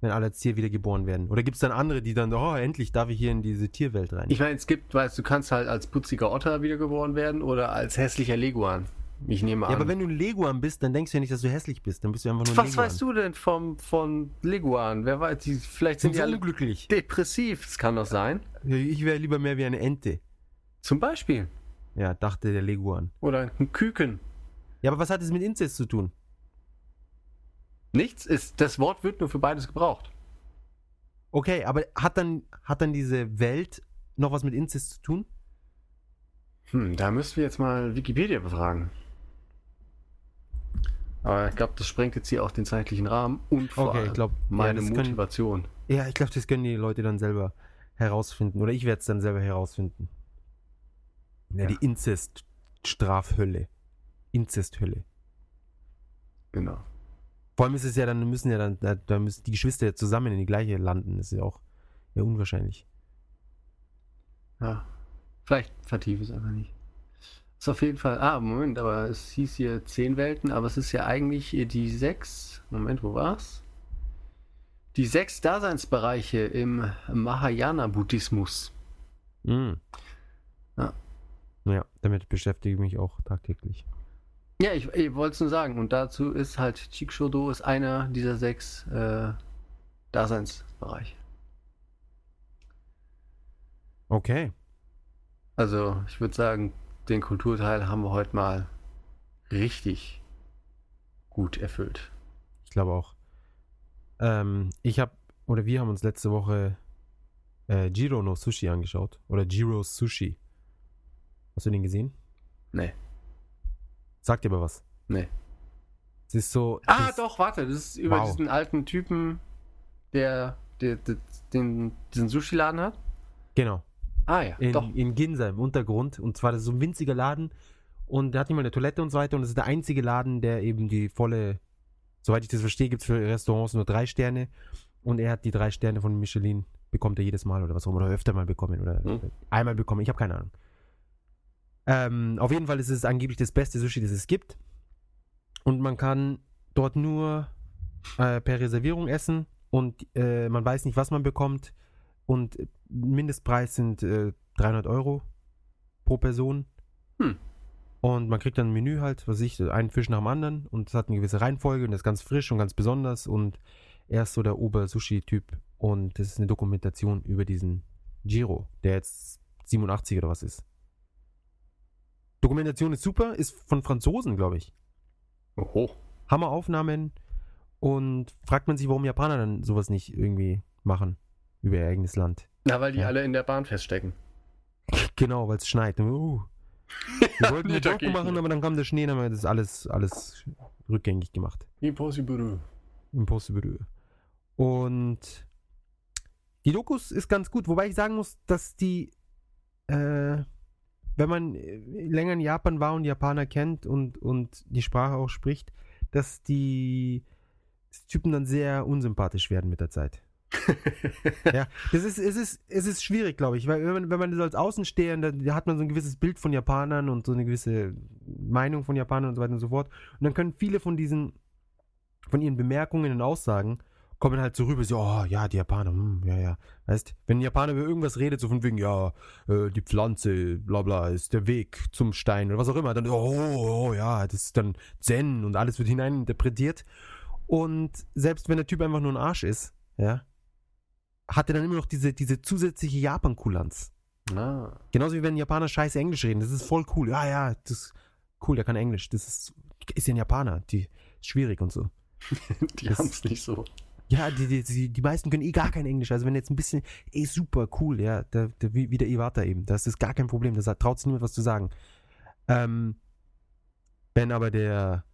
Wenn alle als Tier wiedergeboren werden. Oder gibt es dann andere, die dann, oh, endlich darf ich hier in diese Tierwelt rein? Ich meine, es gibt, weißt du, kannst halt als putziger Otter wiedergeboren werden oder als hässlicher Leguan. Ich nehme an. ja, aber wenn du ein Leguan bist, dann denkst du ja nicht, dass du hässlich bist. Dann bist du einfach nur ein Was Leguan. weißt du denn vom, von Leguan? Wer weiß, die, vielleicht Sind sind die so alle unglücklich. depressiv. Das kann doch sein. Ich wäre lieber mehr wie eine Ente. Zum Beispiel. Ja, dachte der Leguan. Oder ein Küken. Ja, aber was hat es mit Inzest zu tun? Nichts ist, das Wort wird nur für beides gebraucht. Okay, aber hat dann, hat dann diese Welt noch was mit Inzest zu tun? Hm, da müssten wir jetzt mal Wikipedia befragen. Aber ich glaube, das sprengt jetzt hier auch den zeitlichen Rahmen und vor Okay, allem ich glaube, meine ja, das können, Motivation. ja, ich glaube, das können die Leute dann selber herausfinden. Oder ich werde es dann selber herausfinden. Ja, Ja. die Inzeststrafhölle. Inzesthölle. Genau. Vor allem ist es ja dann, müssen ja dann, da, da müssen die Geschwister ja zusammen in die gleiche landen. Das ist ja auch ja, unwahrscheinlich. Ja. Vielleicht vertiefe ich es einfach nicht. Ist auf jeden Fall. Ah, Moment, aber es hieß hier zehn Welten, aber es ist ja eigentlich die sechs. Moment, wo war's? Die sechs Daseinsbereiche im Mahayana-Buddhismus. Mhm. Ja. Ja, damit beschäftige ich mich auch tagtäglich. Ja, ich, ich wollte es nur sagen. Und dazu ist halt Chikshodo ist einer dieser sechs äh, Daseinsbereiche. Okay. Also, ich würde sagen, den Kulturteil haben wir heute mal richtig gut erfüllt. Ich glaube auch. Ähm, ich habe, oder wir haben uns letzte Woche äh, Jiro no Sushi angeschaut. Oder Jiro Sushi. Hast du den gesehen? Nee. Sagt dir aber was. Nee. Es ist so. Ah, das- doch, warte, das ist über Wow. diesen alten Typen, der, der, der den, diesen Sushi-Laden hat. Genau. Ah ja, In, doch. in Ginza im Untergrund. Und zwar das ist so ein winziger Laden. Und der hat mal eine Toilette und so weiter. Und das ist der einzige Laden, der eben die volle. Soweit ich das verstehe, gibt es für Restaurants nur drei Sterne. Und er hat die drei Sterne von Michelin, bekommt er jedes Mal oder was auch immer. Oder öfter mal bekommen. Oder Hm. einmal bekommen. Ich habe keine Ahnung. Ähm, auf jeden Fall ist es angeblich das beste Sushi, das es gibt. Und man kann dort nur äh, per Reservierung essen und äh, man weiß nicht, was man bekommt. Und Mindestpreis sind äh, 300 Euro pro Person. Hm. Und man kriegt dann ein Menü halt, was ich, einen Fisch nach dem anderen und es hat eine gewisse Reihenfolge und das ist ganz frisch und ganz besonders und er ist so der Ober-Sushi-Typ und das ist eine Dokumentation über diesen Giro, der jetzt 87 oder was ist. Dokumentation ist super, ist von Franzosen, glaube ich. Oho. Hammeraufnahmen und fragt man sich, warum Japaner dann sowas nicht irgendwie machen über ihr eigenes Land. Na, weil die Ja. alle in der Bahn feststecken. Genau, weil es schneit. Uh. Wir wollten eine Doku machen, aber dann kam der Schnee, dann haben wir das alles, alles rückgängig gemacht. Impossible. Impossible. Und die Dokus ist ganz gut, wobei ich sagen muss, dass die, äh, wenn man äh, länger in Japan war und Japaner kennt und, und die Sprache auch spricht, dass die Typen dann sehr unsympathisch werden mit der Zeit. Ja, das ist, es ist, es ist schwierig, glaube ich, weil wenn man, wenn man so als Außenstehender, da hat man so ein gewisses Bild von Japanern und so eine gewisse Meinung von Japanern und so weiter und so fort. Und dann können viele von diesen, von ihren Bemerkungen und Aussagen kommen halt so rüber, so, oh, ja, die Japaner, hm, ja, ja. Weißt, wenn ein Japaner über irgendwas redet, so von wegen, ja, äh, die Pflanze, bla bla, ist der Weg zum Stein oder was auch immer, dann, oh, oh, ja, das ist dann Zen und alles wird hineininterpretiert. Und selbst wenn der Typ einfach nur ein Arsch ist, ja, hat er dann immer noch diese, diese zusätzliche Japan-Kulanz. Ah. Genauso wie wenn Japaner scheiß Englisch reden. Das ist voll cool. Ja, ja, das ist cool, der kann Englisch. Das ist, ist ja ein Japaner. Die ist schwierig und so. Die haben es nicht so. Ja, die, die, die, die meisten können eh gar kein Englisch. Also wenn jetzt ein bisschen, eh super cool, ja, der, der, wie, wie der Iwata eben. Das ist gar kein Problem. Da traut sich niemand was zu sagen. Ähm, wenn aber der,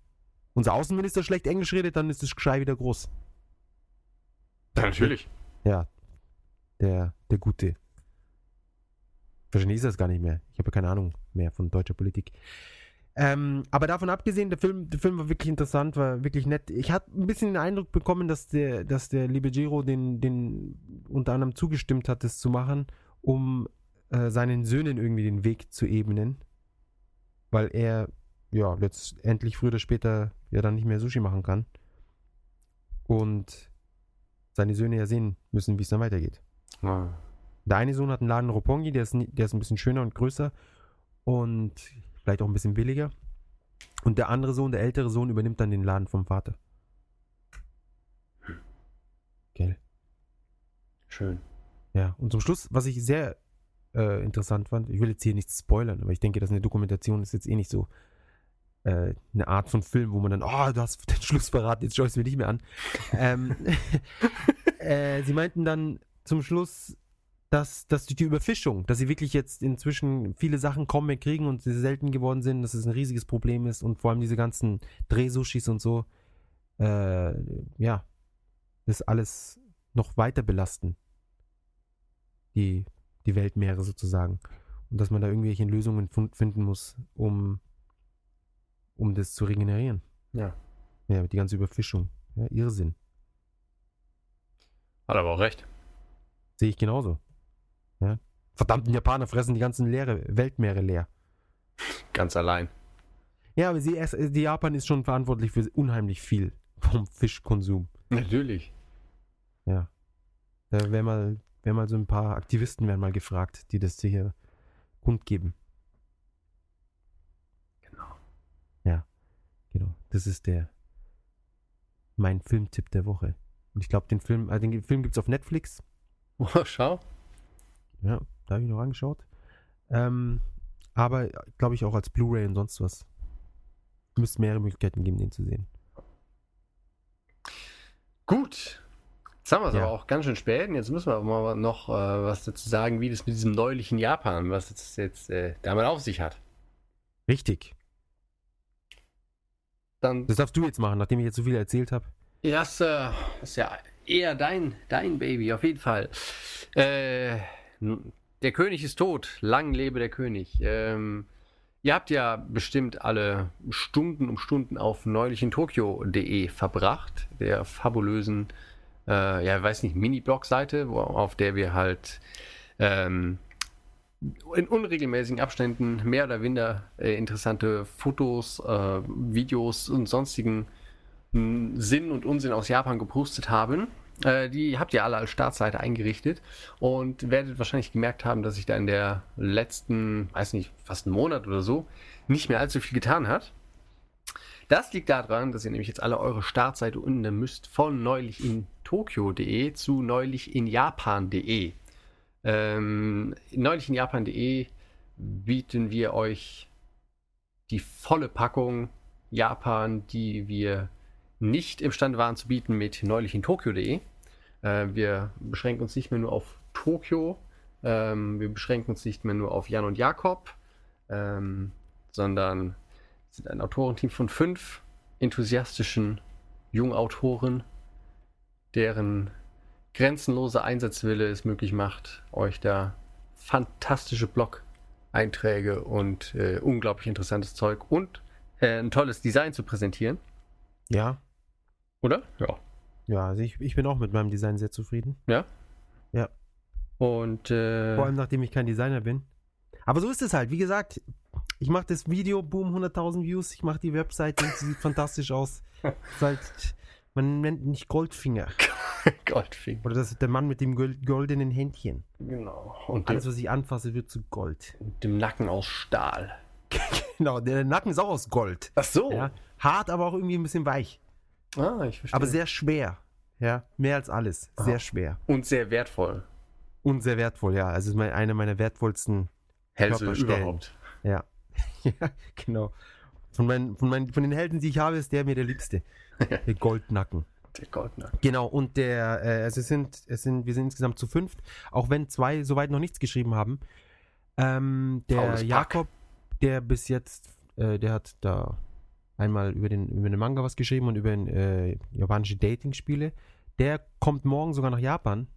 unser Außenminister schlecht Englisch redet, dann ist das Geschrei wieder groß. Ja, natürlich. Ja, der, der Gute. Wahrscheinlich ist das gar nicht mehr. Ich habe ja keine Ahnung mehr von deutscher Politik. Ähm, aber davon abgesehen, der Film, der Film war wirklich interessant, war wirklich nett. Ich hatte ein bisschen den Eindruck bekommen, dass der, dass der liebe Giro den, den unter anderem zugestimmt hat, das zu machen, um äh, seinen Söhnen irgendwie den Weg zu ebnen. Weil er, ja, letztendlich früher oder später ja dann nicht mehr Sushi machen kann. Und seine Söhne ja sehen müssen, wie es dann weitergeht. Ah. Der eine Sohn hat einen Laden in Roppongi, der ist, der ist ein bisschen schöner und größer und vielleicht auch ein bisschen billiger. Und der andere Sohn, der ältere Sohn, übernimmt dann den Laden vom Vater. Gell? Schön. Ja, und zum Schluss, was ich sehr äh, interessant fand, ich will jetzt hier nichts spoilern, aber ich denke, dass eine Dokumentation ist jetzt eh nicht so äh, eine Art von Film, wo man dann, oh, du hast den Schluss verraten, jetzt schaue ich es mir nicht mehr an. ähm, äh, sie meinten dann zum Schluss, dass, dass durch die Überfischung, dass sie wirklich jetzt inzwischen viele Sachen kaum mehr kriegen und sie selten geworden sind, dass es ein riesiges Problem ist und vor allem diese ganzen Drehsushis und so, äh, ja, das alles noch weiter belasten. Die, die Weltmeere sozusagen. Und dass man da irgendwelche Lösungen finden muss, um, um das zu regenerieren. Ja. Ja, die ganze Überfischung. Ja, Irrsinn. Hat aber auch recht. Sehe ich genauso. Ja. Verdammten Japaner fressen die ganzen leere Weltmeere leer. Ganz allein. Ja, aber sie, die Japan ist schon verantwortlich für unheimlich viel vom Fischkonsum. Natürlich. Ja. Da wäre mal, wär mal so ein paar Aktivisten werden mal gefragt, die das hier kundgeben. Genau. Ja, genau. Das ist der mein Filmtipp der Woche. Und ich glaube, den Film, äh, den Film gibt es auf Netflix. Oh, schau. Ja, da habe ich noch angeschaut. Ähm, aber glaube ich auch als Blu-ray und sonst was. Müsste mehrere Möglichkeiten geben, den zu sehen. Gut. Jetzt haben wir es Ja. aber auch ganz schön spät. Und jetzt müssen wir aber mal noch äh, was dazu sagen, wie das mit diesem neulichen Japan, was es jetzt äh, damit auf sich hat. Richtig. Dann Das darfst du jetzt machen, nachdem ich jetzt so viel erzählt habe. Ja, äh, das ist ja eher dein, dein Baby, auf jeden Fall. Äh, der König ist tot. Lang lebe der König. Ähm, ihr habt ja bestimmt alle Stunden um Stunden auf neulichin-tokio.de verbracht, der fabulösen, äh, ja, ich weiß nicht, Mini-Blog-Seite, auf der wir halt ähm, in unregelmäßigen Abständen mehr oder minder äh, interessante Fotos, äh, Videos und sonstigen Sinn und Unsinn aus Japan gepostet haben. Äh, die habt ihr alle als Startseite eingerichtet und werdet wahrscheinlich gemerkt haben, dass sich da in der letzten, weiß nicht, fast einen Monat oder so nicht mehr allzu viel getan hat. Das liegt daran, dass ihr nämlich jetzt alle eure Startseite unten müsst von neulich in Tokio.de zu neulich in Japan.de. Ähm, neulich in Japan.de bieten wir euch die volle Packung Japan, die wir nicht imstande waren zu bieten mit neulich in Tokio.de. Äh, wir beschränken uns nicht mehr nur auf Tokio, ähm, wir beschränken uns nicht mehr nur auf Jan und Jakob, ähm, sondern sind ein Autorenteam von fünf enthusiastischen Jungautoren, deren grenzenloser Einsatzwille es möglich macht, euch da fantastische Blog-Einträge und äh, unglaublich interessantes Zeug und äh, ein tolles Design zu präsentieren. Ja. Oder? Ja. Ja, also ich, ich bin auch mit meinem Design sehr zufrieden. Und äh, Vor allem, nachdem ich kein Designer bin. Aber so ist es halt. Wie gesagt, ich mache das Video, boom, 100.000 Views. Ich mache die Webseite, sie sieht fantastisch aus. Halt, man nennt mich Goldfinger. Goldfing. Oder das ist der Mann mit dem gol- goldenen Händchen. Genau. Und Alles, was ich anfasse, wird zu Gold. dem Nacken aus Stahl. Genau, der Nacken ist auch aus Gold. Ach so. Ja. Hart, aber auch irgendwie ein bisschen weich. Ah, ich verstehe. Aber sehr schwer. Ja, mehr als alles. Sehr Aha. schwer. und sehr wertvoll. Und sehr wertvoll, ja. Also ist mein, eine meiner wertvollsten. Hälse überhaupt. Ja. ja, genau. Von, meinen, von, meinen, von den Helden, die ich habe, ist der mir der liebste. Der Goldnacken. Der Goldnacken. Genau, und der, äh, also es sind, es sind, wir sind insgesamt zu fünft, auch wenn zwei soweit noch nichts geschrieben haben. Ähm, der. Jakob, der bis jetzt, äh, der hat da einmal über den, über den Manga was geschrieben und über äh, japanische Dating-Spiele. Der kommt morgen sogar nach Japan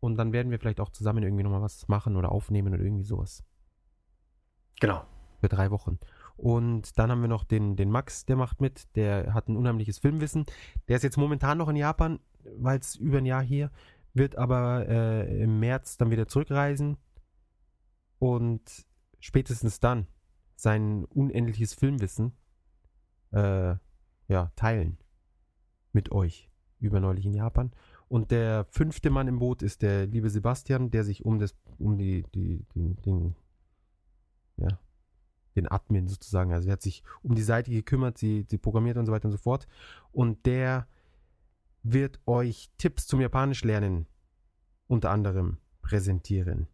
und dann werden wir vielleicht auch zusammen irgendwie nochmal was machen oder aufnehmen oder irgendwie sowas. Genau. Für drei Wochen. Und dann haben wir noch den, den Max, der macht mit. Der hat ein unheimliches Filmwissen. Der ist jetzt momentan noch in Japan, war jetzt über ein Jahr hier, wird aber äh, im März dann wieder zurückreisen und spätestens dann sein unendliches Filmwissen äh, ja, teilen mit euch über neulich in Japan. Und der fünfte Mann im Boot ist der liebe Sebastian, der sich um das, um die, die, den, den, ja, den Admin sozusagen, also er hat sich um die Seite gekümmert, sie, sie programmiert und so weiter und so fort. Und der wird euch Tipps zum Japanisch lernen unter anderem präsentieren.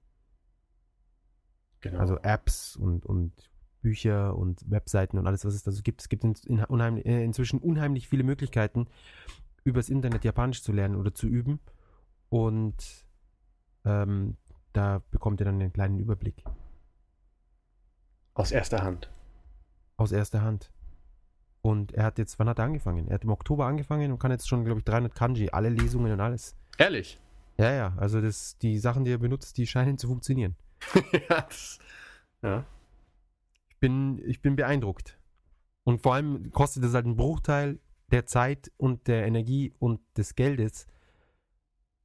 genau. Also Apps und, und Bücher und Webseiten und alles, was es da so gibt. Es gibt in, in, unheimlich, äh, inzwischen unheimlich viele Möglichkeiten, übers Internet Japanisch zu lernen oder zu üben. Und ähm, da bekommt ihr dann einen kleinen Überblick Aus erster Hand. aus erster Hand. Und er hat jetzt, wann hat er angefangen? Er hat im Oktober angefangen und kann jetzt schon, glaube ich, 300 Kanji, alle Lesungen und alles. Ehrlich. Ja, ja, also das, die Sachen, die er benutzt, die scheinen zu funktionieren. ja, das, ja. Ich bin, ich bin beeindruckt. Und vor allem kostet es halt einen Bruchteil der Zeit und der Energie und des Geldes,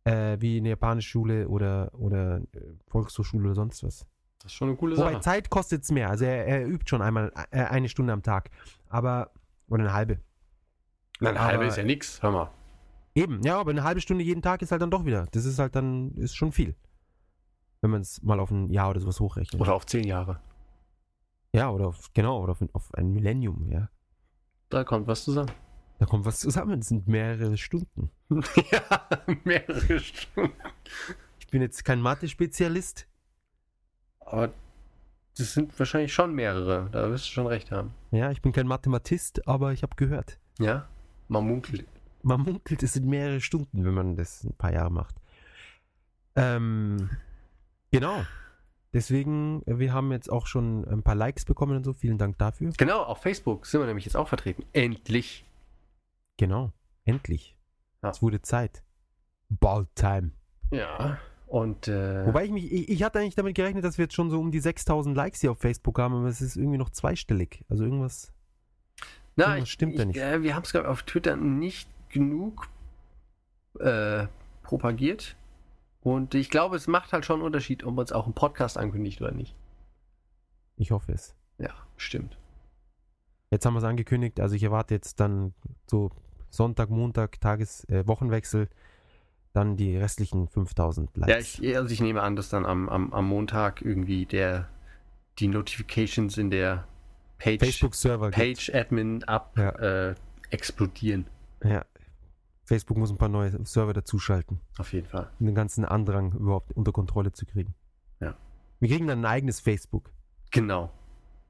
äh, wie eine japanische Schule oder, oder äh, Volkshochschule oder sonst was. Das ist schon eine coole Wobei Sache. Zeit kostet es mehr. Also er, er übt schon einmal äh, eine Stunde am Tag. Aber, oder eine halbe. Na, eine halbe aber- ist ja nix. Hör mal. Eben, ja, aber eine halbe Stunde jeden Tag ist halt dann doch wieder. Das ist halt dann, ist schon viel. Wenn man es mal auf ein Jahr oder sowas hochrechnet. Oder auf zehn Jahre. Ja, oder auf, genau, oder auf, ein- auf ein Millennium, ja. Da kommt was zusammen. Da kommt was zusammen. Das sind mehrere Stunden. ja, mehrere Stunden. Ich bin jetzt kein Mathe-Spezialist. Aber Das sind wahrscheinlich schon mehrere. Da wirst du schon recht haben. Ja, ich bin kein Mathematist, aber ich habe gehört. Ja? Man munkelt. Man munkelt, es sind mehrere Stunden, wenn man das ein paar Jahre macht. Ähm, genau. Deswegen, äh, wir haben jetzt auch schon ein paar Likes bekommen und so. Vielen Dank dafür. Genau, auf Facebook sind wir nämlich jetzt auch vertreten. Endlich. Genau. Endlich. Ja. Es wurde Zeit. Bald time. Ja. Und äh, Wobei ich mich, ich, ich hatte eigentlich damit gerechnet, dass wir jetzt schon so um die 6000 Likes hier auf Facebook haben, aber es ist irgendwie noch zweistellig. Also irgendwas. na, irgendwas ich, stimmt ich, da nicht. Äh, wir haben es, glaube ich, auf Twitter nicht genug äh, propagiert. Und ich glaube, es macht halt schon einen Unterschied, ob man es auch im Podcast ankündigt oder nicht. Ich hoffe es. Ja, stimmt. Jetzt haben wir es angekündigt, also ich erwarte jetzt dann so Sonntag, Montag, Tages-, äh, Wochenwechsel, dann die restlichen 5000 Likes. Ja, ich, also ich nehme an, dass dann am, am, am Montag irgendwie der die Notifications in der Page, Facebook-Server gibt. Page Admin ab Ja. äh, explodieren. Ja. Facebook muss ein paar neue Server dazuschalten, Auf jeden Fall. um den ganzen Andrang überhaupt unter Kontrolle zu kriegen. Ja. Wir kriegen dann ein eigenes Facebook. Genau.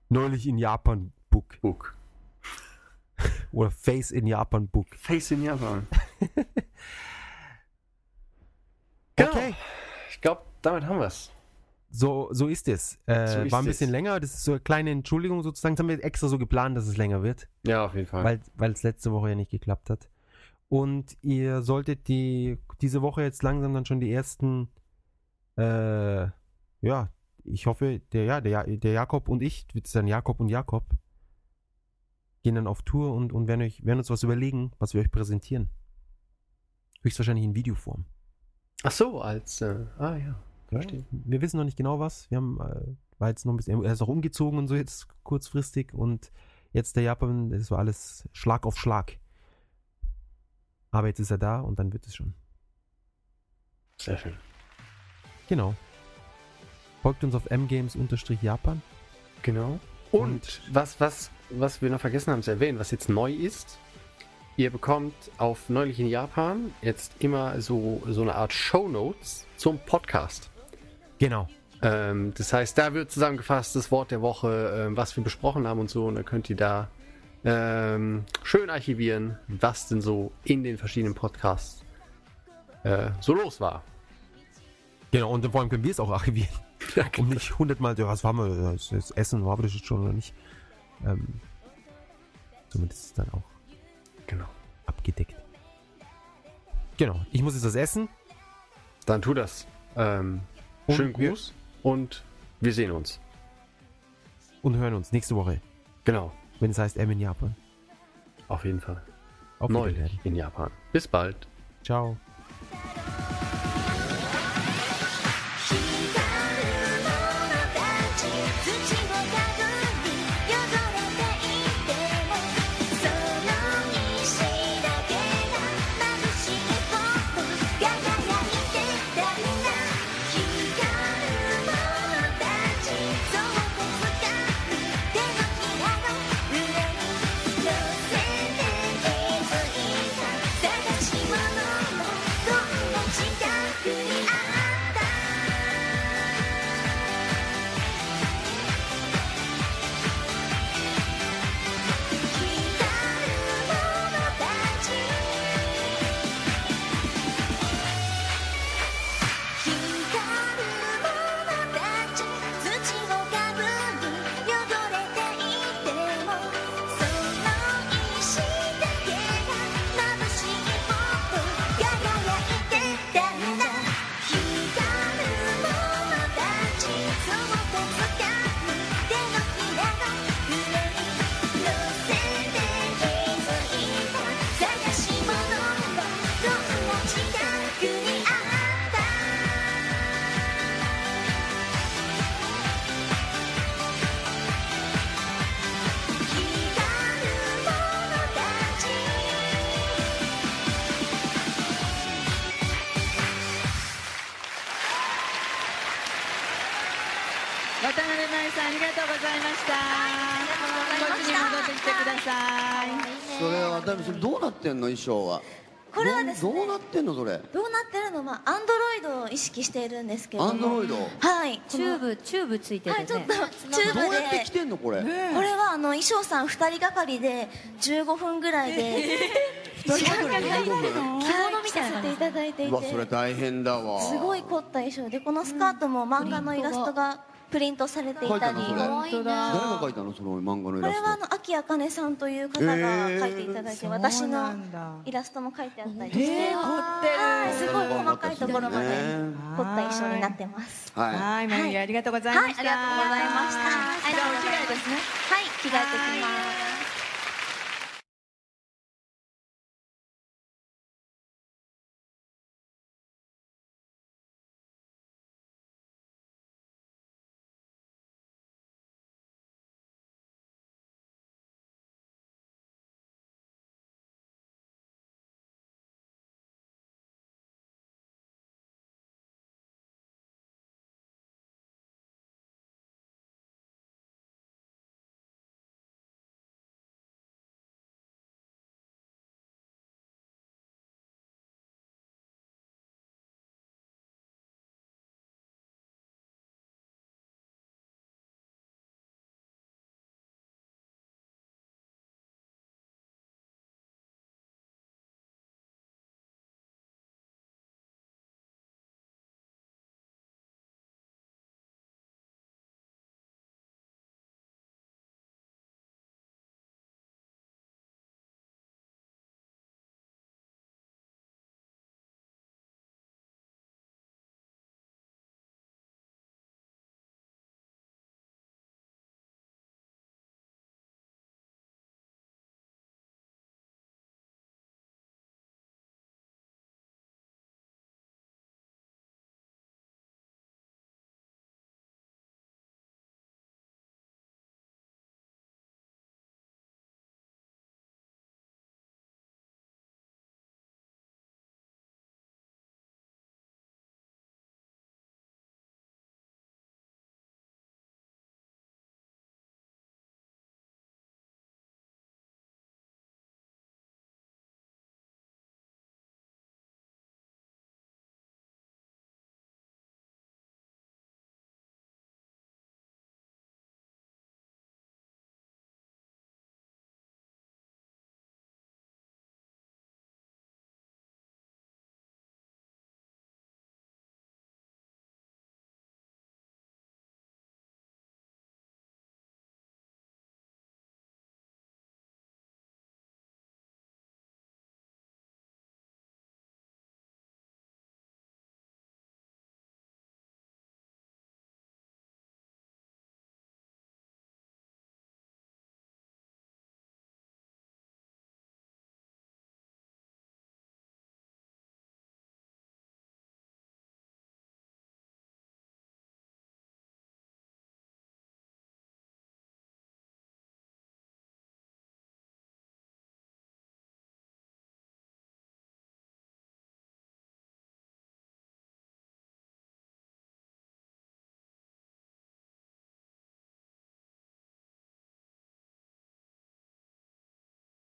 Neulich in Japan Book. Book. Oder Face in Japan Book. Face in Japan. Genau. Okay. Ich glaube, damit haben wir es. So, so ist es. Äh, So ist war ein bisschen es. länger. Das ist so eine kleine Entschuldigung sozusagen. Das haben wir extra so geplant, dass es länger wird, Ja, auf jeden Fall. weil weil es letzte Woche ja nicht geklappt hat. Und ihr solltet die diese Woche jetzt langsam dann schon die ersten, äh, ja, ich hoffe, der ja, der, der Jakob und ich, wird es dann Jakob und Jakob, gehen dann auf Tour und, und werden, euch, werden uns was überlegen, was wir euch präsentieren. Höchstwahrscheinlich in Videoform. Ach so, als. Äh, ah ja. Ja, wir wissen noch nicht genau was. Wir haben, äh, war jetzt noch ein bisschen, er ist auch umgezogen und so jetzt kurzfristig und jetzt der Japan, das war alles Schlag auf Schlag. Aber jetzt ist er da und dann wird es schon. Sehr schön. Genau. Folgt uns auf mgames-japan. Genau. Und was, was, was wir noch vergessen haben zu erwähnen, was jetzt neu ist, ihr bekommt auf Neulich in Japan jetzt immer so, so eine Art Shownotes zum Podcast. Genau. Ähm, das heißt, da wird zusammengefasst das Wort der Woche, ähm, was wir besprochen haben und so. Und dann könnt ihr da ähm, schön archivieren, was denn so in den verschiedenen Podcasts äh, so los war. Genau, und vor allem können wir es auch archivieren. Ja, Um nicht hundertmal, ja, was war wir, das, das Essen, war wir das jetzt schon oder nicht. Ähm, somit ist es dann auch genau. abgedeckt. Genau, ich muss jetzt das essen. Dann tu das. Ähm, Und schönen wir- Gruß und wir sehen uns. und hören uns nächste Woche, Genau. Wenn es heißt M in Japan. Auf jeden Fall. Auf Neulich in Japan. Bis bald. Ciao. ってんどうなってんの衣装は？これはですねどうどうなってんのそれ？どうなってるのはアンドロイドを意識しているんですけれども。アンドロイド？はい。チューブチューブついててね、はいちょっとチューブどうやってで来てんのこれ？これはあの衣装さん2人がかりで15分ぐらいで二人がかりで15分着物みたいなていただいていうわそれて大変だわ。すごい凝った衣装でこのスカートも漫画のイラストがプリントされていたり。誰が描いたのその漫画のイラスト。れはあの秋あかねさんという方が描いていただいて、私のイラストも描いてあったりして、すごい細かいところまでね。凝った衣装になってます。はい。はい、まゆみありがとうございました。はいありがとうございました。じゃあお着替えですね。はい着替えてきます